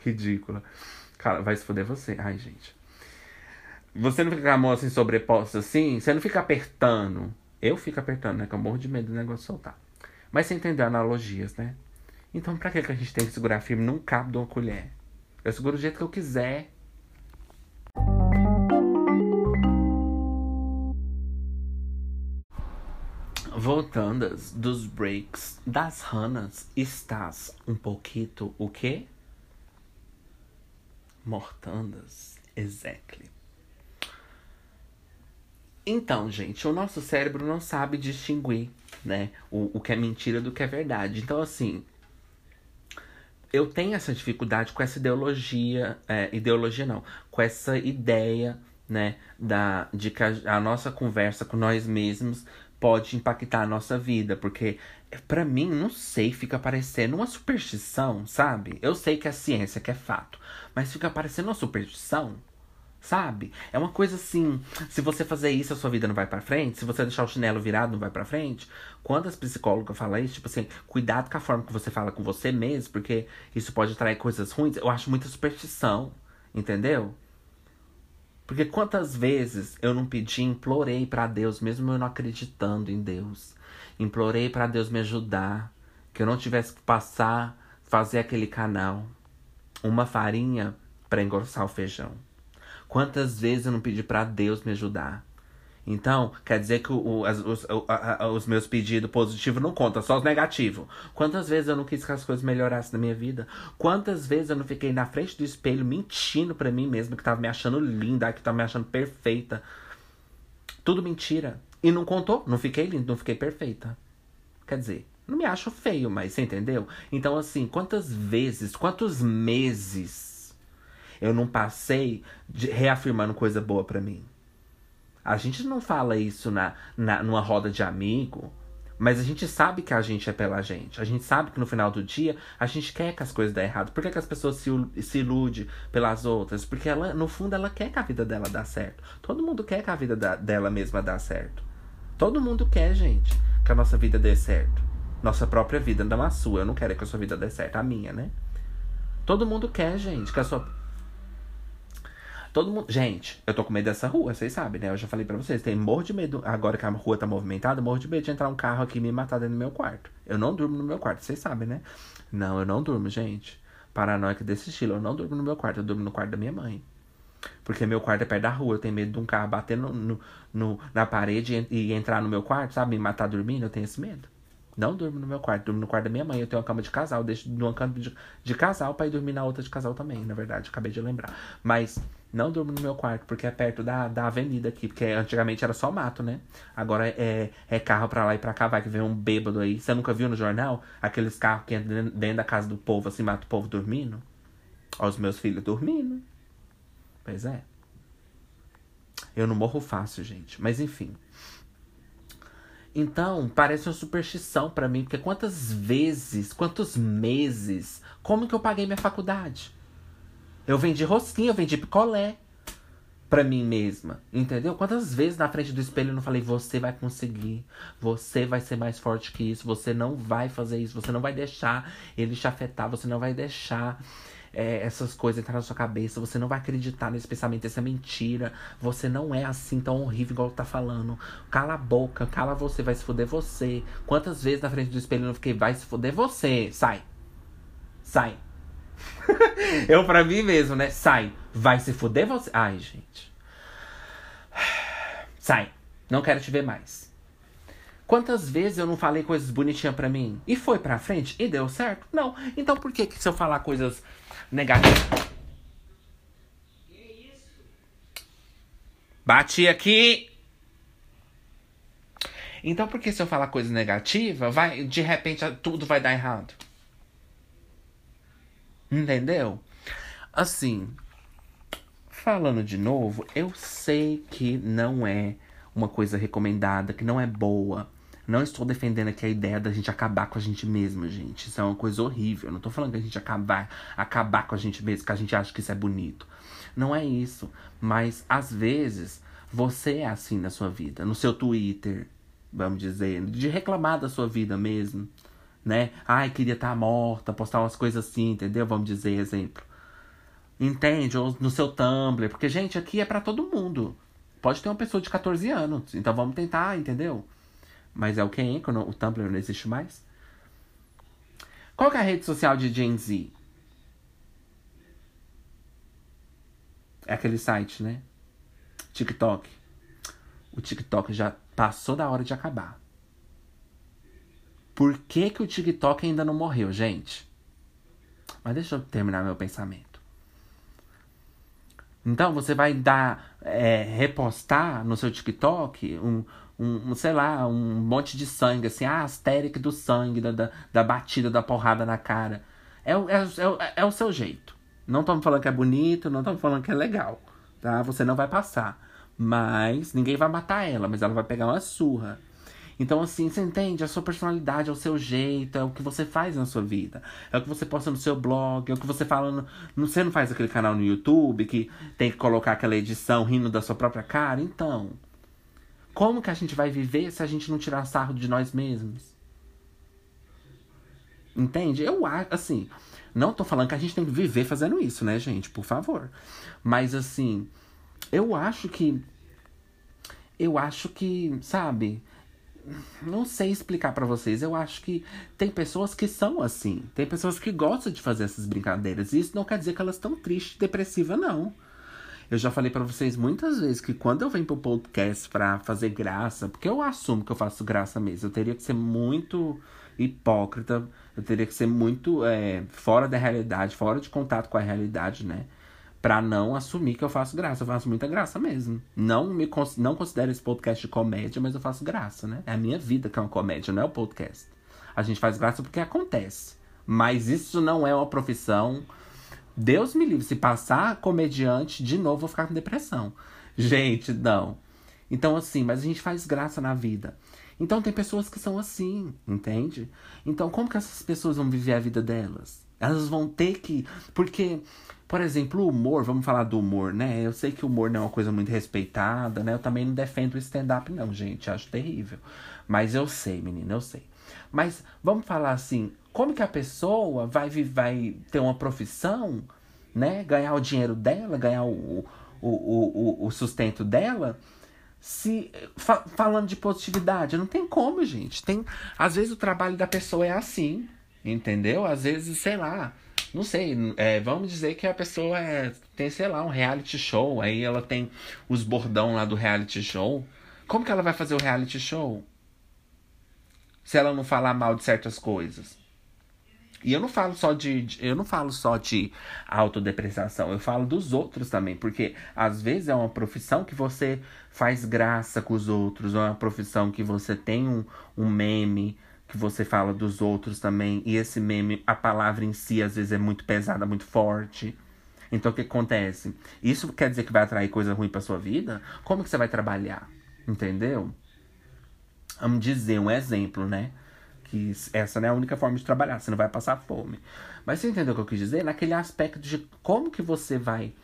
Ridícula. Cara, vai se fuder você. Ai, gente. Você não fica com a mão assim sobreposta assim, você não fica apertando. Eu fico apertando, né? Que eu morro de medo do negócio soltar. Mas você entendeu analogias, né? Então, pra que, que a gente tem que segurar firme num cabo de uma colher? Eu seguro do jeito que eu quiser. Voltandas dos breaks das ranas, estás um pouquito o quê? Mortandas, exactly. Então, gente, o nosso cérebro não sabe distinguir, né, o, o que é mentira do que é verdade. Então, assim, eu tenho essa dificuldade com essa ideologia, é, ideologia não, com essa ideia, né, da, de que a, a nossa conversa com nós mesmos pode impactar a nossa vida, porque para mim, não sei, fica parecendo uma superstição, sabe? Eu sei que é ciência, que é fato, mas fica parecendo uma superstição, sabe? É uma coisa assim, se você fazer isso, a sua vida não vai para frente, se você deixar o chinelo virado, não vai para frente. Quando as psicólogas falam isso, tipo assim, cuidado com a forma que você fala com você mesmo, porque isso pode atrair coisas ruins, eu acho muita superstição, entendeu? Porque quantas vezes eu não pedi, implorei para Deus, mesmo eu não acreditando em Deus. Implorei para Deus me ajudar, que eu não tivesse que passar, fazer aquele canal, uma farinha para engrossar o feijão. Quantas vezes eu não pedi para Deus me ajudar? Então, quer dizer que o, as, os, a, os meus pedidos positivos não contam, só os negativos. Quantas vezes eu não quis que as coisas melhorassem na minha vida? Quantas vezes eu não fiquei na frente do espelho mentindo para mim mesmo que tava me achando linda, que tava me achando perfeita? Tudo mentira. E não contou, não fiquei linda, não fiquei perfeita. Quer dizer, não me acho feio, mas você entendeu? Então, assim, quantas vezes, quantos meses eu não passei de, reafirmando coisa boa para mim? A gente não fala isso na, na, numa roda de amigo, mas a gente sabe que a gente é pela gente. A gente sabe que no final do dia a gente quer que as coisas dêem errado. Por que, que as pessoas se, se iludem pelas outras? Porque ela, no fundo, ela quer que a vida dela dê certo. Todo mundo quer que a vida da, dela mesma dê certo. Todo mundo quer, gente, que a nossa vida dê certo. Nossa própria vida, não a sua. Eu não quero que a sua vida dê certo, a minha, né? Todo mundo quer, gente, que a sua Todo mundo. Gente, eu tô com medo dessa rua, vocês sabem, né? Eu já falei pra vocês. Tem morro de medo. Agora que a rua tá movimentada, morro de medo de entrar um carro aqui e me matar dentro do meu quarto. Eu não durmo no meu quarto, vocês sabem, né? Não, eu não durmo, gente. Paranoica desse estilo. Eu não durmo no meu quarto, eu durmo no quarto da minha mãe. Porque meu quarto é perto da rua. Eu tenho medo de um carro bater no, no, no na parede e, e, entrar no meu quarto, sabe? Me matar dormindo. Eu tenho esse medo. Não durmo no meu quarto, durmo no quarto da minha mãe. Eu tenho uma cama de casal, deixo numa cama de, de casal pra ir dormir na outra de casal também, na verdade. Acabei de lembrar. Mas não durmo no meu quarto, porque é perto da, da avenida aqui. Porque antigamente era só mato, né? Agora é, é carro pra lá e pra cá. Vai que vem um bêbado aí. Você nunca viu no jornal? Aqueles carros que entram dentro da casa do povo, assim, mata o povo dormindo? Ó, os meus filhos dormindo. Pois é. Eu não morro fácil, gente. Mas enfim. Então, parece uma superstição para mim. Porque quantas vezes, quantos meses, como que eu paguei minha faculdade? Eu vendi rosquinha, eu vendi picolé pra mim mesma, entendeu? Quantas vezes na frente do espelho eu não falei, você vai conseguir, você vai ser mais forte que isso, você não vai fazer isso, você não vai deixar ele te afetar, você não vai deixar é, essas coisas entrar na sua cabeça, você não vai acreditar nesse pensamento, essa é mentira, você não é assim tão horrível igual tá falando. Cala a boca, cala você, vai se fuder você. Quantas vezes na frente do espelho eu não fiquei, vai se fuder você, sai, sai. eu pra mim mesmo, né? Sai. Vai se fuder você. Ai, gente. Sai. Não quero te ver mais. Quantas vezes eu não falei coisas bonitinhas para mim? E foi pra frente? E deu certo? Não. Então por que, que se eu falar coisas negativas. Bati aqui. Então por que se eu falar coisa negativa, vai, de repente tudo vai dar errado? Entendeu? Assim, falando de novo, eu sei que não é uma coisa recomendada, que não é boa. Não estou defendendo aqui a ideia da gente acabar com a gente mesmo, gente. Isso é uma coisa horrível. não tô falando que a gente acabar, acabar com a gente mesmo, que a gente acha que isso é bonito. Não é isso. Mas às vezes você é assim na sua vida, no seu Twitter, vamos dizer, de reclamar da sua vida mesmo né? Ai, queria estar tá morta, postar umas coisas assim, entendeu? Vamos dizer, exemplo. Entende? Ou no seu Tumblr. Porque, gente, aqui é para todo mundo. Pode ter uma pessoa de 14 anos. Então vamos tentar, entendeu? Mas é o que é o Tumblr não existe mais. Qual que é a rede social de Gen Z? É aquele site, né? TikTok. O TikTok já passou da hora de acabar. Por que, que o TikTok ainda não morreu, gente? Mas deixa eu terminar meu pensamento. Então você vai dar, é, repostar no seu TikTok um, um, sei lá, um monte de sangue, assim, ah, asteric do sangue, da, da, da batida, da porrada na cara. É, é, é, é o seu jeito. Não estamos falando que é bonito, não estamos falando que é legal, tá? Você não vai passar. Mas ninguém vai matar ela, mas ela vai pegar uma surra. Então, assim, você entende? A sua personalidade é o seu jeito, é o que você faz na sua vida. É o que você posta no seu blog, é o que você fala. No... Você não faz aquele canal no YouTube que tem que colocar aquela edição rindo da sua própria cara? Então. Como que a gente vai viver se a gente não tirar sarro de nós mesmos? Entende? Eu acho, assim, não tô falando que a gente tem que viver fazendo isso, né, gente? Por favor. Mas, assim, eu acho que. Eu acho que, sabe? Não sei explicar para vocês. Eu acho que tem pessoas que são assim. Tem pessoas que gostam de fazer essas brincadeiras. E isso não quer dizer que elas estão tristes, depressivas, não. Eu já falei para vocês muitas vezes que quando eu venho pro podcast pra fazer graça, porque eu assumo que eu faço graça mesmo, eu teria que ser muito hipócrita, eu teria que ser muito é, fora da realidade, fora de contato com a realidade, né? Pra não assumir que eu faço graça. Eu faço muita graça mesmo. Não me não considero esse podcast comédia, mas eu faço graça, né? É a minha vida que é uma comédia, não é o podcast. A gente faz graça porque acontece. Mas isso não é uma profissão. Deus me livre, se passar comediante, de novo vou ficar com depressão. Gente, não. Então, assim, mas a gente faz graça na vida. Então, tem pessoas que são assim, entende? Então, como que essas pessoas vão viver a vida delas? Elas vão ter que. Porque, por exemplo, o humor, vamos falar do humor, né? Eu sei que o humor não é uma coisa muito respeitada, né? Eu também não defendo o stand-up, não, gente. Acho terrível. Mas eu sei, menina, eu sei. Mas vamos falar assim, como que a pessoa vai, vai ter uma profissão, né? Ganhar o dinheiro dela, ganhar o, o, o, o sustento dela, se fa, falando de positividade, não tem como, gente. Tem, às vezes o trabalho da pessoa é assim, entendeu? Às vezes, sei lá, não sei, é, vamos dizer que a pessoa é, tem, sei lá, um reality show, aí ela tem os bordão lá do reality show. Como que ela vai fazer o reality show? se ela não falar mal de certas coisas. E eu não falo só de, de, eu não falo só de autodepreciação, eu falo dos outros também, porque às vezes é uma profissão que você faz graça com os outros, ou é uma profissão que você tem um, um meme que você fala dos outros também, e esse meme, a palavra em si às vezes é muito pesada, muito forte. Então o que acontece? Isso quer dizer que vai atrair coisa ruim para sua vida? Como que você vai trabalhar? Entendeu? vamos dizer, um exemplo, né? Que essa não é a única forma de trabalhar, você não vai passar fome. Mas você entendeu o que eu quis dizer? Naquele aspecto de como que você vai.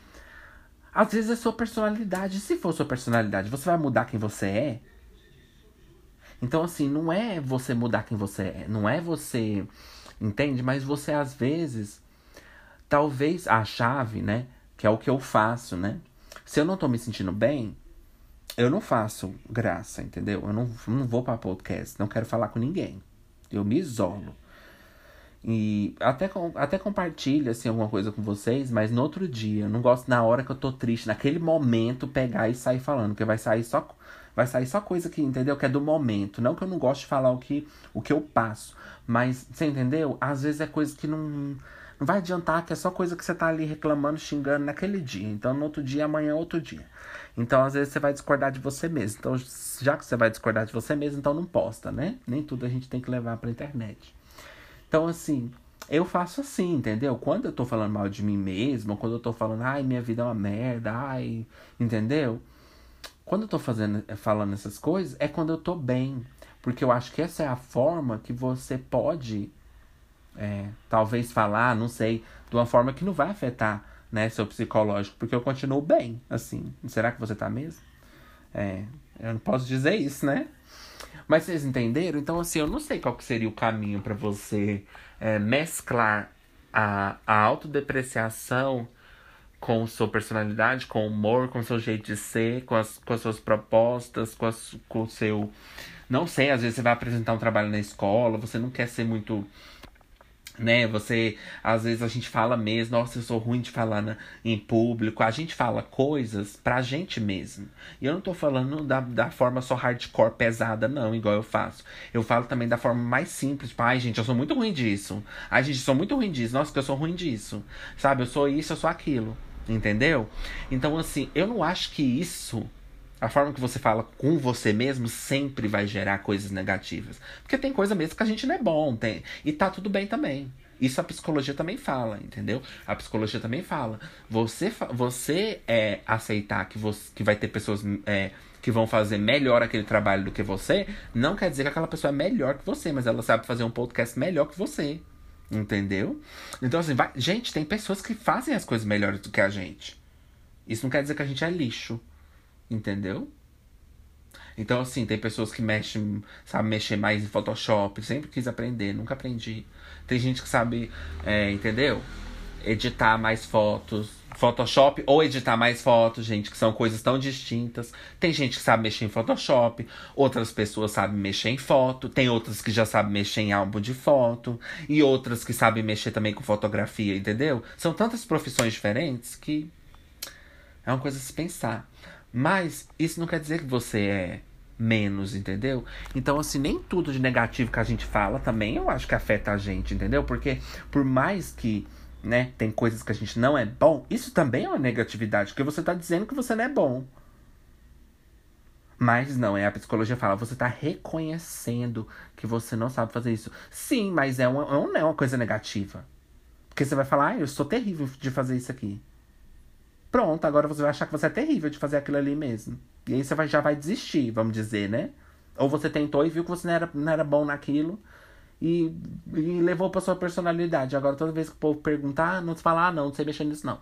Às vezes é sua personalidade. Se for sua personalidade, você vai mudar quem você é? Então, assim, não é você mudar quem você é. Não é você. Entende? Mas você, às vezes. Talvez a chave, né? Que é o que eu faço, né? Se eu não tô me sentindo bem, eu não faço graça, entendeu? Eu não, não vou para podcast, não quero falar com ninguém. Eu me isolo. E até, até compartilho assim, alguma coisa com vocês, mas no outro dia, eu não gosto na hora que eu tô triste, naquele momento, pegar e sair falando, porque vai sair só vai sair só coisa que, entendeu? Que é do momento. Não que eu não gosto de falar o que, o que eu passo. Mas, você entendeu? Às vezes é coisa que não, não vai adiantar, que é só coisa que você tá ali reclamando, xingando naquele dia. Então, no outro dia, amanhã é outro dia. Então, às vezes, você vai discordar de você mesmo. Então, já que você vai discordar de você mesmo, então não posta, né? Nem tudo a gente tem que levar pra internet. Então, assim, eu faço assim, entendeu? Quando eu tô falando mal de mim mesmo, quando eu tô falando, ai, minha vida é uma merda, ai, entendeu? Quando eu tô fazendo, falando essas coisas, é quando eu tô bem. Porque eu acho que essa é a forma que você pode, é, talvez falar, não sei, de uma forma que não vai afetar né, seu psicológico, porque eu continuo bem, assim. Será que você tá mesmo? É, eu não posso dizer isso, né? Mas vocês entenderam? Então, assim, eu não sei qual que seria o caminho para você é, mesclar a, a autodepreciação com sua personalidade, com o humor, com seu jeito de ser, com as, com as suas propostas, com, as, com o seu. Não sei, às vezes você vai apresentar um trabalho na escola, você não quer ser muito né? Você, às vezes a gente fala mesmo, nossa, eu sou ruim de falar na, em público. A gente fala coisas pra gente mesmo. E eu não tô falando da, da forma só hardcore pesada, não, igual eu faço. Eu falo também da forma mais simples, tipo, ai, gente, eu sou muito ruim disso. Ai, gente, eu sou muito ruim disso. Nossa, que eu sou ruim disso. Sabe, eu sou isso, eu sou aquilo. Entendeu? Então, assim, eu não acho que isso a forma que você fala com você mesmo sempre vai gerar coisas negativas. Porque tem coisa mesmo que a gente não é bom, tem. E tá tudo bem também. Isso a psicologia também fala, entendeu? A psicologia também fala. Você, você é, aceitar que, você, que vai ter pessoas é, que vão fazer melhor aquele trabalho do que você, não quer dizer que aquela pessoa é melhor que você, mas ela sabe fazer um podcast melhor que você. Entendeu? Então, assim, vai... gente, tem pessoas que fazem as coisas melhores do que a gente. Isso não quer dizer que a gente é lixo. Entendeu? Então, assim, tem pessoas que mexem, sabe mexer mais em Photoshop. Sempre quis aprender, nunca aprendi. Tem gente que sabe, é, entendeu? Editar mais fotos. Photoshop ou editar mais fotos, gente, que são coisas tão distintas. Tem gente que sabe mexer em Photoshop, outras pessoas sabem mexer em foto, tem outras que já sabem mexer em álbum de foto, e outras que sabem mexer também com fotografia, entendeu? São tantas profissões diferentes que É uma coisa a se pensar. Mas isso não quer dizer que você é menos, entendeu? Então, assim, nem tudo de negativo que a gente fala também eu acho que afeta a gente, entendeu? Porque por mais que, né, tem coisas que a gente não é bom, isso também é uma negatividade, porque você tá dizendo que você não é bom. Mas não, é a psicologia fala, você tá reconhecendo que você não sabe fazer isso. Sim, mas é uma, não é uma coisa negativa. Porque você vai falar, ah, eu sou terrível de fazer isso aqui. Pronto, agora você vai achar que você é terrível de fazer aquilo ali mesmo. E aí você vai, já vai desistir, vamos dizer, né? Ou você tentou e viu que você não era, não era bom naquilo e, e levou pra sua personalidade. Agora toda vez que o povo perguntar, ah, não se fala, ah, não, não sei mexer nisso, não.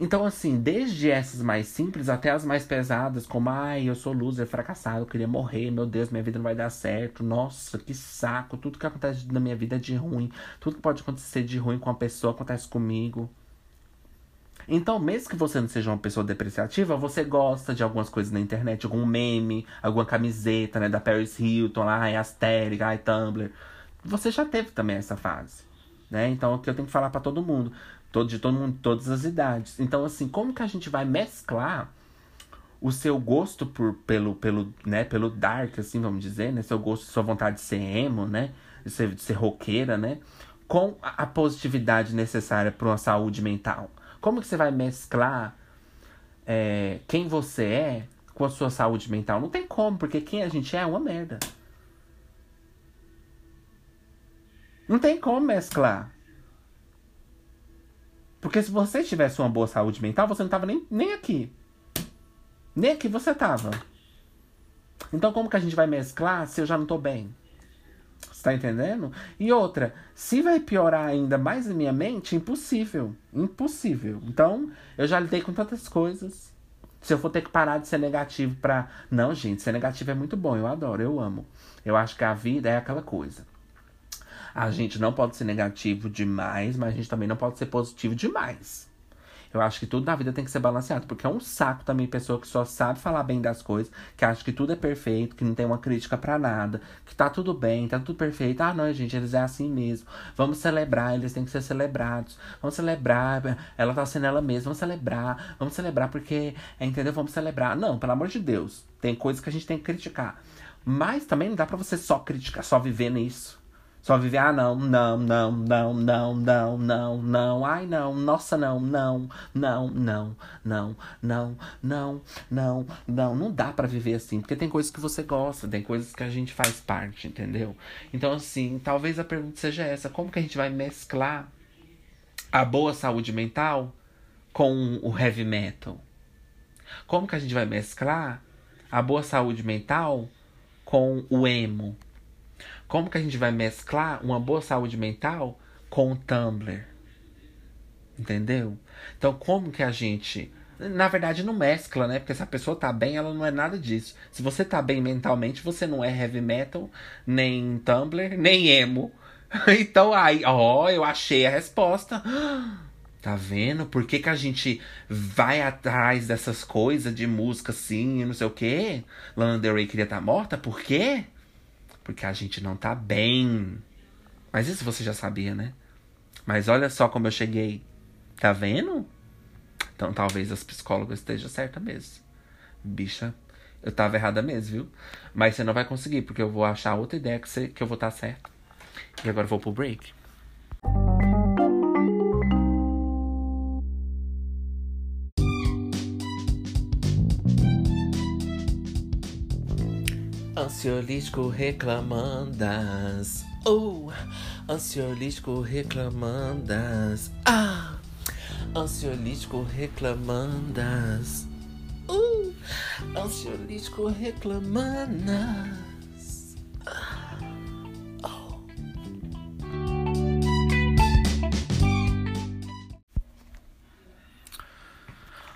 Então, assim, desde essas mais simples até as mais pesadas, como, ai, eu sou loser, fracassado, eu queria morrer, meu Deus, minha vida não vai dar certo, nossa, que saco, tudo que acontece na minha vida é de ruim, tudo que pode acontecer de ruim com uma pessoa acontece comigo. Então, mesmo que você não seja uma pessoa depreciativa, você gosta de algumas coisas na internet, algum meme, alguma camiseta, né, da Paris Hilton, lá, ai, Asteric, ai, Tumblr. Você já teve também essa fase, né? Então, o que eu tenho que falar para todo mundo, todo, de todo mundo, todas as idades. Então, assim, como que a gente vai mesclar o seu gosto por, pelo, pelo, né, pelo dark, assim, vamos dizer, né? Seu gosto, sua vontade de ser emo, né? De ser, de ser roqueira, né? Com a positividade necessária para uma saúde mental. Como que você vai mesclar é, quem você é com a sua saúde mental? Não tem como, porque quem a gente é é uma merda. Não tem como mesclar. Porque se você tivesse uma boa saúde mental, você não tava nem, nem aqui. Nem aqui você tava. Então como que a gente vai mesclar se eu já não tô bem? Você tá entendendo? E outra, se vai piorar ainda mais na minha mente, impossível. Impossível. Então, eu já lidei com tantas coisas. Se eu for ter que parar de ser negativo pra. Não, gente, ser negativo é muito bom. Eu adoro, eu amo. Eu acho que a vida é aquela coisa. A gente não pode ser negativo demais, mas a gente também não pode ser positivo demais. Eu acho que tudo na vida tem que ser balanceado, porque é um saco também pessoa que só sabe falar bem das coisas, que acha que tudo é perfeito, que não tem uma crítica para nada, que tá tudo bem, tá tudo perfeito. Ah, não, gente, eles é assim mesmo. Vamos celebrar, eles têm que ser celebrados. Vamos celebrar, ela tá sendo ela mesma, vamos celebrar, vamos celebrar porque, entendeu? Vamos celebrar. Não, pelo amor de Deus, tem coisas que a gente tem que criticar. Mas também não dá para você só criticar, só viver nisso. Só viver, ah, não, não, não, não, não, não, não, não, ai, não, nossa, não, não, não, não, não, não, não, não, não. Não dá para viver assim, porque tem coisas que você gosta, tem coisas que a gente faz parte, entendeu? Então, assim, talvez a pergunta seja essa: como que a gente vai mesclar a boa saúde mental com o heavy metal? Como que a gente vai mesclar a boa saúde mental com o emo? Como que a gente vai mesclar uma boa saúde mental com o Tumblr? Entendeu? Então, como que a gente. Na verdade, não mescla, né? Porque se a pessoa tá bem, ela não é nada disso. Se você tá bem mentalmente, você não é heavy metal, nem Tumblr, nem emo. Então, aí, ó, eu achei a resposta. Tá vendo? Por que, que a gente vai atrás dessas coisas de música assim, não sei o quê? Lana Del Rey queria estar tá morta? Por quê? Porque a gente não tá bem. Mas isso você já sabia, né? Mas olha só como eu cheguei. Tá vendo? Então talvez as psicólogas estejam certa mesmo. Bicha, eu tava errada mesmo, viu? Mas você não vai conseguir, porque eu vou achar outra ideia que, você, que eu vou estar tá certo. E agora eu vou pro break. Ansiolítico reclamandas. Oh, ansiolítico reclamandas. Ah, ansiolítico reclamandas. Uh, ansiolítico reclamandas. Ah, oh.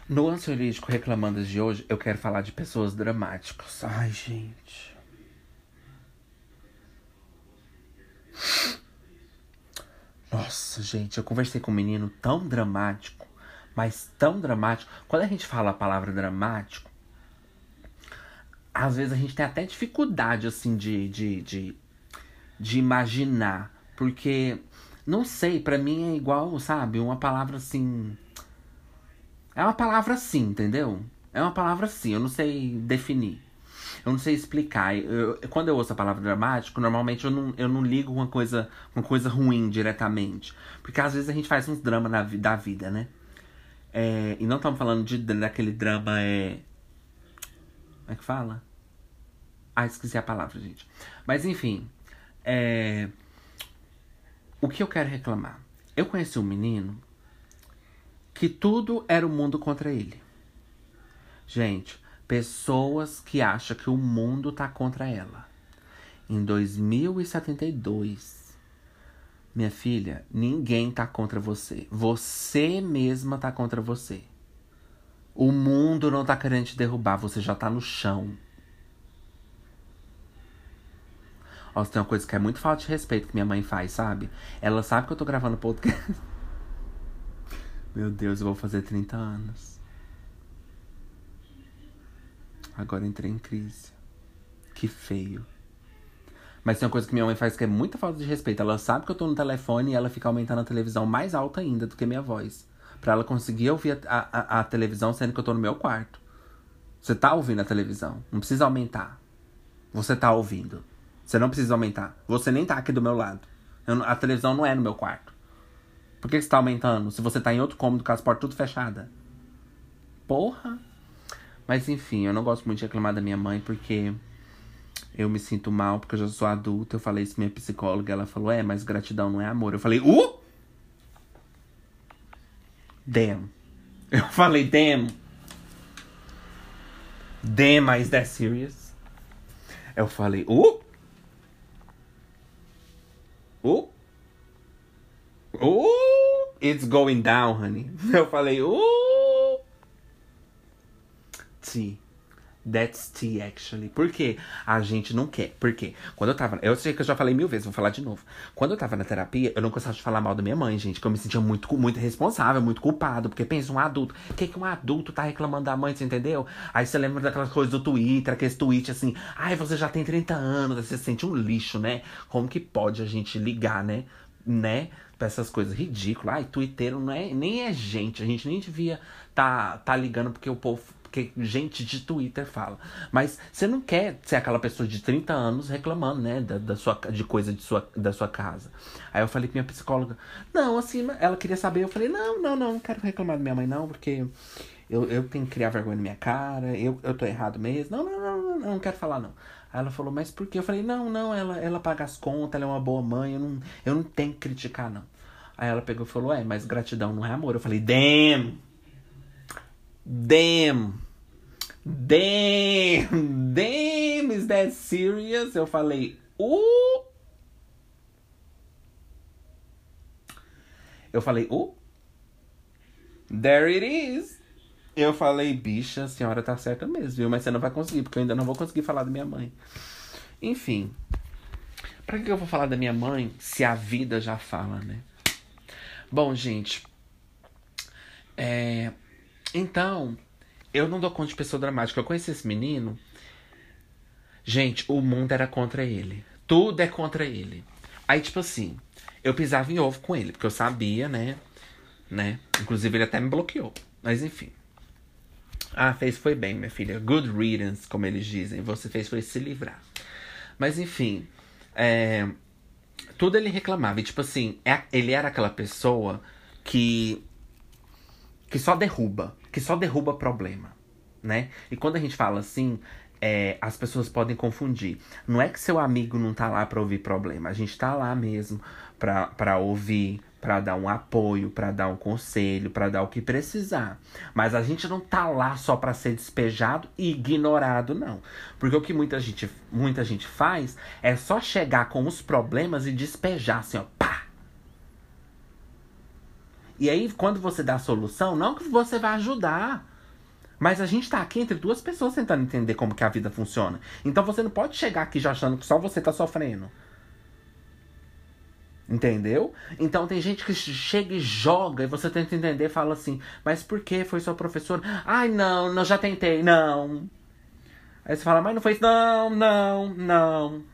No ansiolítico reclamandas de hoje, eu quero falar de pessoas dramáticas. Ai, gente. Nossa, gente, eu conversei com um menino tão dramático, mas tão dramático. Quando a gente fala a palavra dramático, às vezes a gente tem até dificuldade, assim, de, de, de, de imaginar. Porque, não sei, para mim é igual, sabe, uma palavra assim. É uma palavra sim, entendeu? É uma palavra sim, eu não sei definir. Eu não sei explicar. Eu, quando eu ouço a palavra dramático, normalmente eu não, eu não ligo uma coisa, uma coisa ruim diretamente. Porque às vezes a gente faz uns dramas da vida, né? É, e não estamos falando de, daquele drama. É... Como é que fala? Ah, esqueci a palavra, gente. Mas enfim. É... O que eu quero reclamar? Eu conheci um menino que tudo era o mundo contra ele. Gente, pessoas que acham que o mundo tá contra ela. Em 2072, minha filha, ninguém tá contra você. Você mesma tá contra você. O mundo não tá querendo te derrubar, você já tá no chão. Ó, tem uma coisa que é muito falta de respeito que minha mãe faz, sabe? Ela sabe que eu tô gravando podcast. Meu Deus, eu vou fazer 30 anos. Agora entrei em crise. Que feio. Mas tem uma coisa que minha mãe faz que é muita falta de respeito. Ela sabe que eu tô no telefone e ela fica aumentando a televisão mais alta ainda do que minha voz. Pra ela conseguir ouvir a, a, a televisão sendo que eu tô no meu quarto. Você tá ouvindo a televisão. Não precisa aumentar. Você tá ouvindo. Você não precisa aumentar. Você nem tá aqui do meu lado. Eu, a televisão não é no meu quarto. Por que você tá aumentando? Se você tá em outro cômodo com as portas tudo fechadas. Porra! Mas enfim, eu não gosto muito de reclamar da minha mãe porque eu me sinto mal porque eu já sou adulta. Eu falei isso pra minha psicóloga, ela falou: "É, mas gratidão não é amor". Eu falei: "Uh!" Damn. Eu falei: "Damn". Damn, is that serious? Eu falei: "Uh!" Uh! Uh! It's going down, honey. Eu falei: "Uh!" Tea. That's tea, actually. Por quê? A gente não quer. Por quê? Quando eu tava. Eu sei que eu já falei mil vezes, vou falar de novo. Quando eu tava na terapia, eu não gostava de falar mal da minha mãe, gente. Que eu me sentia muito, muito responsável, muito culpado. Porque pensa, um adulto. O que, que um adulto tá reclamando da mãe, você entendeu? Aí você lembra daquelas coisas do Twitter, aqueles tweets assim. Ai, você já tem 30 anos, você se sente um lixo, né? Como que pode a gente ligar, né? Né? Pra essas coisas ridículas. Ai, Twitter não é, nem é gente. A gente nem devia tá, tá ligando porque o povo porque gente de Twitter fala. Mas você não quer ser aquela pessoa de 30 anos reclamando, né, da, da sua, de coisa de sua, da sua casa. Aí eu falei pra minha psicóloga, não, assim, ela queria saber. Eu falei, não, não, não, não quero reclamar da minha mãe, não, porque eu, eu tenho que criar vergonha na minha cara, eu, eu tô errado mesmo. Não, não, não, não, não, não quero falar, não. Aí ela falou, mas por quê? Eu falei, não, não, ela, ela paga as contas, ela é uma boa mãe, eu não, eu não tenho que criticar, não. Aí ela pegou e falou, é, mas gratidão não é amor. Eu falei, damn! Damn! Damn! Damn! Is that serious? Eu falei, uh! Eu falei, uh! There it is! Eu falei, bicha, a senhora tá certa mesmo, viu? Mas você não vai conseguir, porque eu ainda não vou conseguir falar da minha mãe. Enfim. Pra que eu vou falar da minha mãe se a vida já fala, né? Bom, gente. É. Então, eu não dou conta de pessoa dramática. Eu conheci esse menino. Gente, o mundo era contra ele. Tudo é contra ele. Aí, tipo assim, eu pisava em ovo com ele, porque eu sabia, né? Né? Inclusive, ele até me bloqueou. Mas enfim. Ah, fez foi bem, minha filha. Good riddance, como eles dizem. Você fez foi se livrar. Mas enfim. É... Tudo ele reclamava. E, tipo assim, é... ele era aquela pessoa que. que só derruba que só derruba problema, né? E quando a gente fala assim, é, as pessoas podem confundir. Não é que seu amigo não tá lá para ouvir problema, a gente tá lá mesmo para ouvir, para dar um apoio, para dar um conselho, para dar o que precisar. Mas a gente não tá lá só para ser despejado e ignorado, não. Porque o que muita gente, muita gente faz é só chegar com os problemas e despejar assim, ó, pá, e aí, quando você dá a solução, não que você vai ajudar. Mas a gente tá aqui entre duas pessoas tentando entender como que a vida funciona. Então você não pode chegar aqui já achando que só você tá sofrendo. Entendeu? Então tem gente que chega e joga e você tenta entender e fala assim: Mas por que foi sua professora? Ai, não, não, já tentei, não. Aí você fala: Mas não foi isso, não, não, não.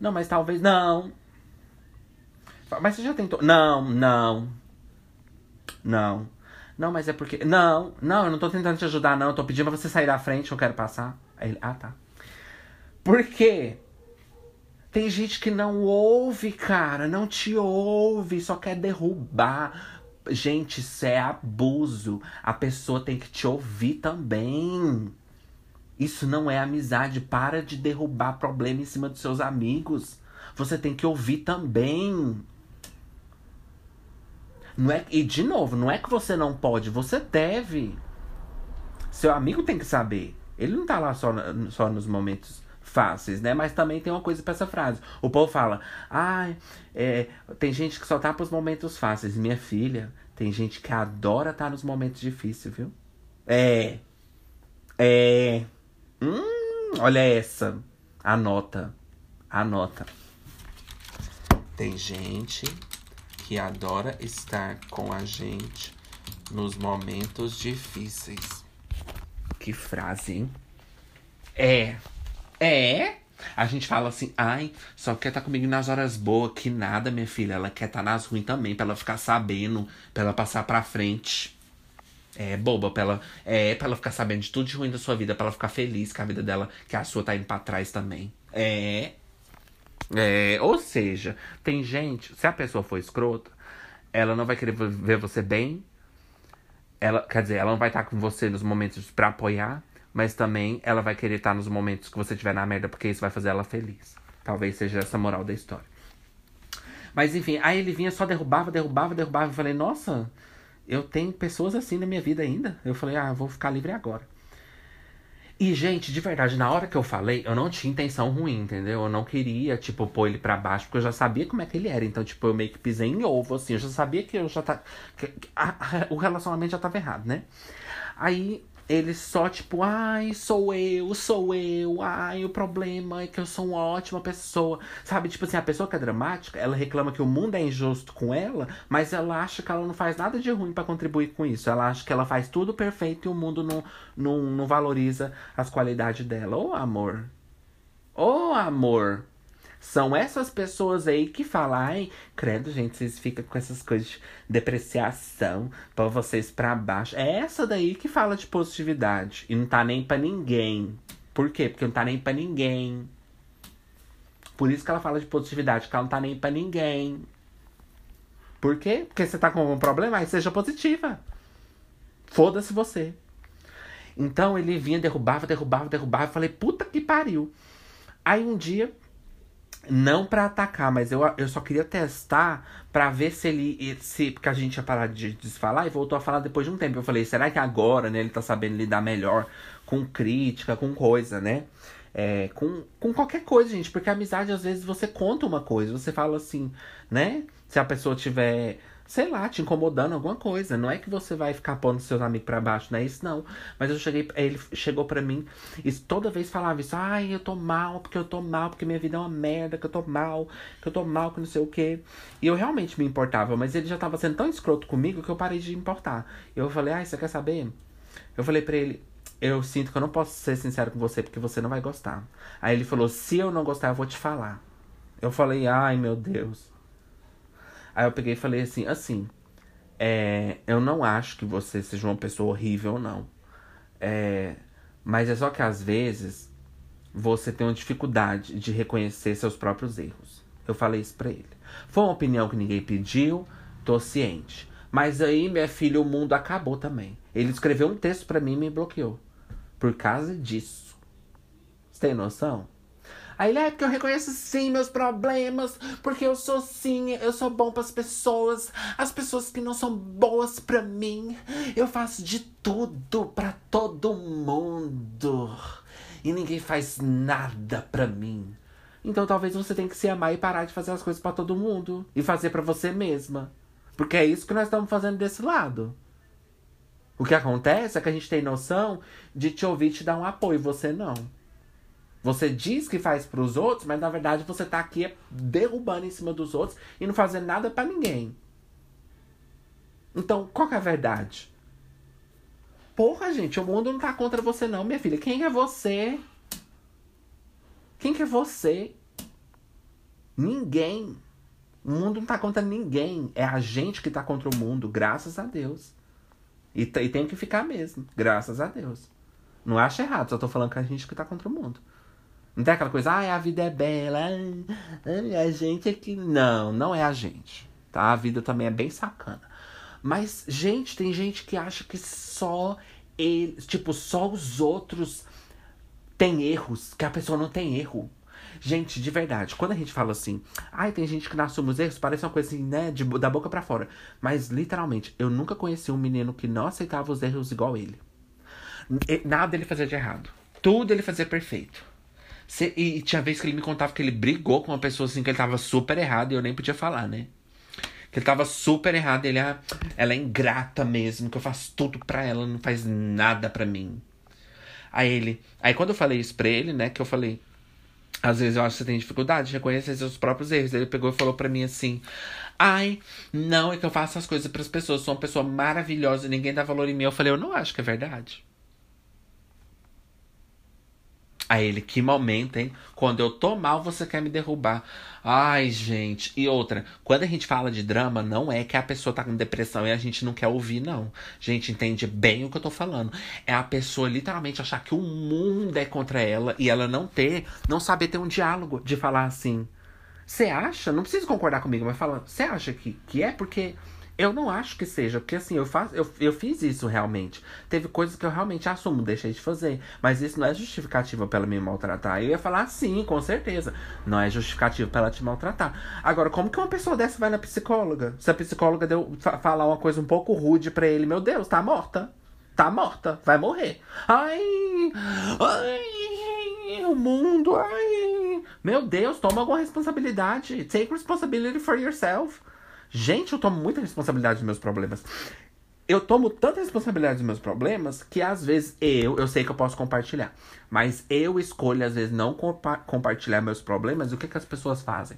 Não, mas talvez, não. Mas você já tentou? Não, não. Não. Não, mas é porque. Não, não, eu não tô tentando te ajudar, não. Eu tô pedindo pra você sair da frente, eu quero passar. Aí ele, ah, tá. Por quê? Tem gente que não ouve, cara, não te ouve, só quer derrubar. Gente, isso é abuso. A pessoa tem que te ouvir também. Isso não é amizade. Para de derrubar problema em cima dos seus amigos. Você tem que ouvir também. Não é, e de novo, não é que você não pode, você deve. Seu amigo tem que saber. Ele não tá lá só, só nos momentos fáceis, né? Mas também tem uma coisa para essa frase. O povo fala, ai, ah, é, tem gente que só tá pros momentos fáceis. Minha filha, tem gente que adora estar tá nos momentos difíceis, viu? É. É. Hum, olha essa. Anota. Anota. Tem gente que adora estar com a gente nos momentos difíceis. Que frase, hein? É. É? A gente fala assim, ai, só quer estar tá comigo nas horas boas. Que nada, minha filha. Ela quer estar tá nas ruins também, pra ela ficar sabendo, pra ela passar pra frente. É boba, pra ela, é, pra ela ficar sabendo de tudo de ruim da sua vida, pra ela ficar feliz com a vida dela, que a sua tá indo pra trás também. É. É, ou seja, tem gente, se a pessoa for escrota, ela não vai querer ver você bem. Ela, quer dizer, ela não vai estar com você nos momentos para apoiar, mas também ela vai querer estar nos momentos que você estiver na merda, porque isso vai fazer ela feliz. Talvez seja essa moral da história. Mas enfim, aí ele vinha só derrubava, derrubava, derrubava. Eu falei, nossa, eu tenho pessoas assim na minha vida ainda. Eu falei, ah, vou ficar livre agora. E, gente, de verdade, na hora que eu falei, eu não tinha intenção ruim, entendeu? Eu não queria, tipo, pôr ele pra baixo, porque eu já sabia como é que ele era. Então, tipo, eu meio que pisei em ovo, assim. Eu já sabia que eu já tá. Que, que, a, a, o relacionamento já tava errado, né? Aí ele só, tipo, ai, sou eu, sou eu, ai, o problema é que eu sou uma ótima pessoa. Sabe, tipo assim, a pessoa que é dramática, ela reclama que o mundo é injusto com ela, mas ela acha que ela não faz nada de ruim para contribuir com isso. Ela acha que ela faz tudo perfeito e o mundo não, não, não valoriza as qualidades dela. Ô, oh, amor. Ô, oh, amor. São essas pessoas aí que falam, ai, credo, gente, vocês ficam com essas coisas de depreciação, para vocês para baixo. É essa daí que fala de positividade e não tá nem para ninguém. Por quê? Porque não tá nem para ninguém. Por isso que ela fala de positividade, porque ela não tá nem para ninguém. Por quê? Porque você tá com algum problema, aí seja positiva. Foda-se você. Então ele vinha, derrubava, derrubava, derrubava. Eu falei, puta que pariu. Aí um dia não para atacar, mas eu, eu só queria testar para ver se ele. Se, porque a gente tinha parado de desfalar e voltou a falar depois de um tempo. Eu falei, será que agora, né, ele tá sabendo lidar melhor com crítica, com coisa, né? É, com, com qualquer coisa, gente. Porque amizade, às vezes, você conta uma coisa, você fala assim, né? Se a pessoa tiver sei lá, te incomodando alguma coisa. Não é que você vai ficar pondo seus amigos para baixo, não é isso não. Mas eu cheguei, ele chegou para mim e toda vez falava isso, ai, eu tô mal, porque eu tô mal, porque minha vida é uma merda, que eu tô mal, que eu tô mal, que não sei o quê. E eu realmente me importava, mas ele já tava sendo tão escroto comigo que eu parei de importar. Eu falei, ai, você quer saber? Eu falei para ele, eu sinto que eu não posso ser sincero com você porque você não vai gostar. Aí ele falou, se eu não gostar, eu vou te falar. Eu falei, ai meu Deus. Aí eu peguei e falei assim, assim, é, eu não acho que você seja uma pessoa horrível, não. É, mas é só que às vezes você tem uma dificuldade de reconhecer seus próprios erros. Eu falei isso pra ele. Foi uma opinião que ninguém pediu, tô ciente. Mas aí, minha filha, o mundo acabou também. Ele escreveu um texto para mim e me bloqueou. Por causa disso. Você tem noção? Aí ele é porque eu reconheço sim meus problemas, porque eu sou sim, eu sou bom para as pessoas, as pessoas que não são boas para mim, eu faço de tudo para todo mundo e ninguém faz nada para mim. Então talvez você tenha que se amar e parar de fazer as coisas para todo mundo e fazer para você mesma. Porque é isso que nós estamos fazendo desse lado. O que acontece é que a gente tem noção de te ouvir te dar um apoio, você não. Você diz que faz para os outros, mas na verdade você tá aqui derrubando em cima dos outros e não fazendo nada para ninguém. Então, qual que é a verdade? Porra, gente, o mundo não tá contra você não, minha filha. Quem é você? Quem que é você? Ninguém. O mundo não tá contra ninguém. É a gente que tá contra o mundo, graças a Deus. E, e tem que ficar mesmo, graças a Deus. Não acho errado, só tô falando que a gente que tá contra o mundo. Não tem aquela coisa, ai, a vida é bela, ai, a gente é que. Não, não é a gente. Tá? A vida também é bem sacana. Mas, gente, tem gente que acha que só eles, tipo, só os outros têm erros, que a pessoa não tem erro. Gente, de verdade, quando a gente fala assim, ai, tem gente que não assume os erros, parece uma coisa assim, né, de, da boca para fora. Mas, literalmente, eu nunca conheci um menino que não aceitava os erros igual ele. Nada ele fazia de errado. Tudo ele fazia perfeito. E, e, tinha vez que ele me contava que ele brigou com uma pessoa assim que ele tava super errado e eu nem podia falar, né? Que ele tava super errado, ele ah, ela é ingrata mesmo, que eu faço tudo pra ela, não faz nada pra mim. Aí ele, aí quando eu falei isso pra ele, né, que eu falei, às vezes eu acho que você tem dificuldade de reconhecer seus próprios erros. Ele pegou e falou para mim assim: Ai, não, é que eu faço as coisas para as pessoas, sou uma pessoa maravilhosa e ninguém dá valor em mim. Eu falei: Eu não acho que é verdade. Aí ele, que momento, hein? Quando eu tô mal, você quer me derrubar. Ai, gente. E outra, quando a gente fala de drama, não é que a pessoa tá com depressão e a gente não quer ouvir, não. Gente, entende bem o que eu tô falando. É a pessoa literalmente achar que o mundo é contra ela e ela não ter, não saber ter um diálogo de falar assim. Você acha? Não precisa concordar comigo, mas fala, você acha que, que é? Porque eu não acho que seja, porque assim, eu, faço, eu, eu fiz isso realmente. Teve coisas que eu realmente assumo, deixei de fazer. Mas isso não é justificativa pra ela me maltratar. Eu ia falar sim, com certeza. Não é justificativa pra ela te maltratar. Agora, como que uma pessoa dessa vai na psicóloga? Se a psicóloga deu, falar uma coisa um pouco rude pra ele, meu Deus, tá morta. Tá morta, vai morrer. Ai, ai, o mundo, ai. Meu Deus, toma alguma responsabilidade. Take responsibility for yourself. Gente, eu tomo muita responsabilidade dos meus problemas. Eu tomo tanta responsabilidade dos meus problemas que às vezes eu, eu sei que eu posso compartilhar, mas eu escolho às vezes não compa compartilhar meus problemas. E o que, que as pessoas fazem?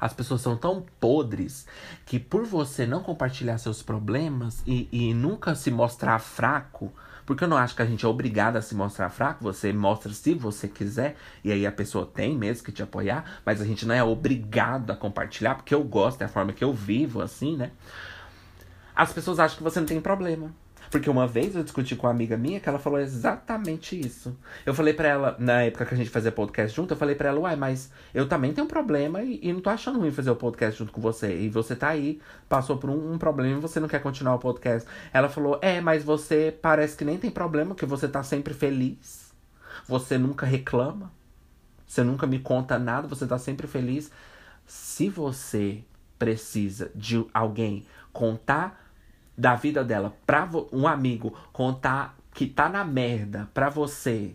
As pessoas são tão podres que por você não compartilhar seus problemas e, e nunca se mostrar fraco, porque eu não acho que a gente é obrigado a se mostrar fraco. Você mostra se você quiser. E aí a pessoa tem mesmo que te apoiar. Mas a gente não é obrigado a compartilhar. Porque eu gosto, é a forma que eu vivo, assim, né? As pessoas acham que você não tem problema. Porque uma vez eu discuti com uma amiga minha que ela falou exatamente isso. Eu falei para ela, na época que a gente fazia podcast junto, eu falei para ela, uai, mas eu também tenho um problema e, e, não tô achando ruim fazer o podcast junto com você. E você tá aí, passou por um, um, problema e você não quer continuar o podcast. Ela falou, é, mas você parece que nem tem problema, que você tá sempre feliz. Você nunca reclama. Você nunca me conta nada, você tá sempre feliz. Se você precisa de alguém contar da vida dela pra um amigo contar que tá na merda pra você,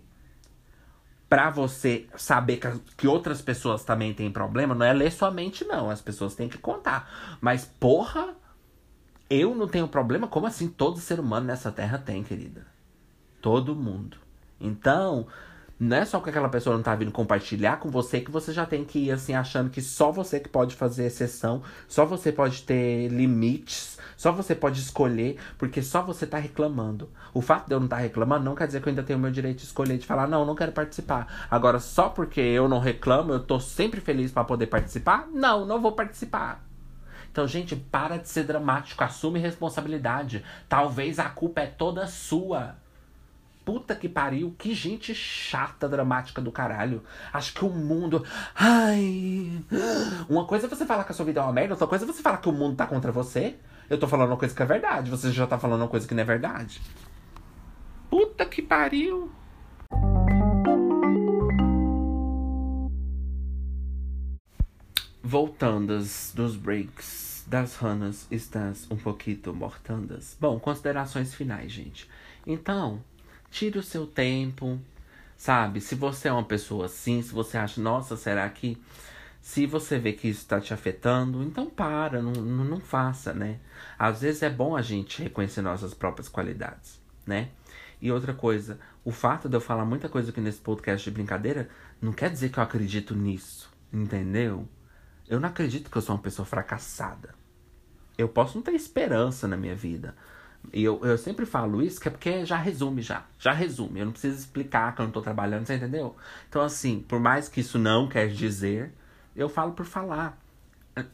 pra você saber que, que outras pessoas também têm problema, não é ler sua mente, não. As pessoas têm que contar. Mas, porra, eu não tenho problema? Como assim todo ser humano nessa terra tem, querida? Todo mundo. Então, não é só que aquela pessoa não tá vindo compartilhar com você que você já tem que ir assim achando que só você que pode fazer exceção, só você pode ter limites, só você pode escolher, porque só você tá reclamando. O fato de eu não estar tá reclamando não quer dizer que eu ainda tenho o meu direito de escolher, de falar, não, não quero participar. Agora, só porque eu não reclamo, eu tô sempre feliz para poder participar? Não, não vou participar. Então, gente, para de ser dramático, assume responsabilidade. Talvez a culpa é toda sua. Puta que pariu, que gente chata, dramática do caralho. Acho que o mundo. Ai. Uma coisa é você falar que a sua vida é uma merda, outra coisa é você falar que o mundo tá contra você. Eu tô falando uma coisa que é verdade, você já tá falando uma coisa que não é verdade. Puta que pariu. Voltandas dos breaks das ranas estás um pouquinho mortandas. Bom, considerações finais, gente. Então, Tire o seu tempo, sabe? Se você é uma pessoa assim, se você acha, nossa, será que. Se você vê que isso está te afetando, então para, não, não, não faça, né? Às vezes é bom a gente reconhecer nossas próprias qualidades, né? E outra coisa, o fato de eu falar muita coisa aqui nesse podcast de brincadeira não quer dizer que eu acredito nisso, entendeu? Eu não acredito que eu sou uma pessoa fracassada. Eu posso não ter esperança na minha vida, e eu, eu sempre falo isso, que é porque já resume já. Já resume. Eu não preciso explicar que eu não tô trabalhando, você entendeu? Então, assim, por mais que isso não quer dizer, eu falo por falar.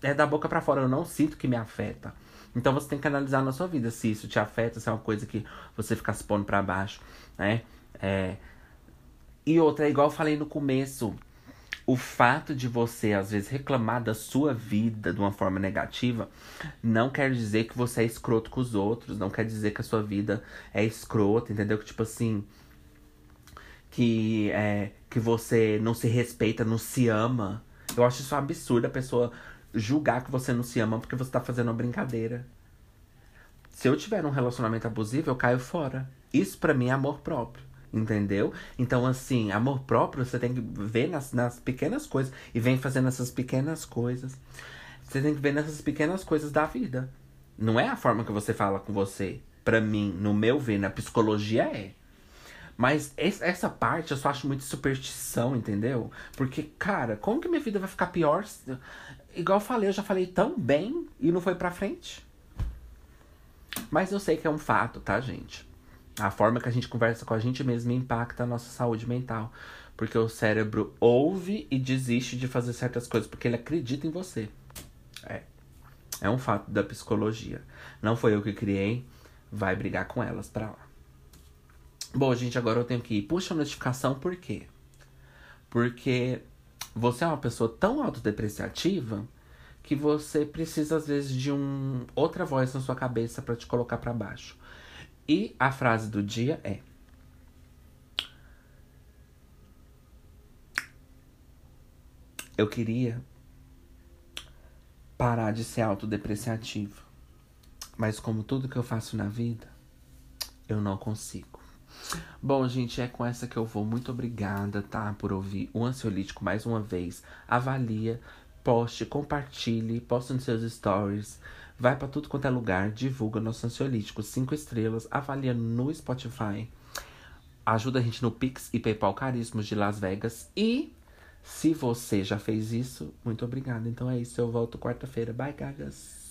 É da boca para fora, eu não sinto que me afeta. Então você tem que analisar na sua vida se isso te afeta, se é uma coisa que você fica se pondo pra baixo, né? É... E outra, é igual eu falei no começo, o fato de você, às vezes, reclamar da sua vida de uma forma negativa, não quer dizer que você é escroto com os outros, não quer dizer que a sua vida é escrota, entendeu? Que tipo assim. Que, é, que você não se respeita, não se ama. Eu acho isso um absurdo a pessoa julgar que você não se ama porque você tá fazendo uma brincadeira. Se eu tiver um relacionamento abusivo, eu caio fora. Isso para mim é amor próprio. Entendeu? Então, assim, amor próprio você tem que ver nas, nas pequenas coisas. E vem fazendo essas pequenas coisas. Você tem que ver nessas pequenas coisas da vida. Não é a forma que você fala com você. Pra mim, no meu ver, na psicologia é. Mas essa parte eu só acho muito superstição, entendeu? Porque, cara, como que minha vida vai ficar pior? Igual eu falei, eu já falei tão bem e não foi pra frente. Mas eu sei que é um fato, tá, gente? A forma que a gente conversa com a gente mesmo impacta a nossa saúde mental. Porque o cérebro ouve e desiste de fazer certas coisas porque ele acredita em você. É. É um fato da psicologia. Não foi eu que criei, vai brigar com elas pra lá. Bom, gente, agora eu tenho que ir. Puxa a notificação, por quê? Porque você é uma pessoa tão autodepreciativa que você precisa, às vezes, de um outra voz na sua cabeça para te colocar para baixo. E a frase do dia é: Eu queria parar de ser autodepreciativo. Mas como tudo que eu faço na vida, eu não consigo. Bom, gente, é com essa que eu vou. Muito obrigada, tá? Por ouvir o Ansiolítico mais uma vez. Avalia, poste, compartilhe, poste nos seus stories. Vai para tudo quanto é lugar, divulga nosso ansiolítico, cinco estrelas, avalia no Spotify. Ajuda a gente no Pix e PayPal Caríssimos de Las Vegas. E se você já fez isso, muito obrigada. Então é isso, eu volto quarta-feira. Bye, gagas!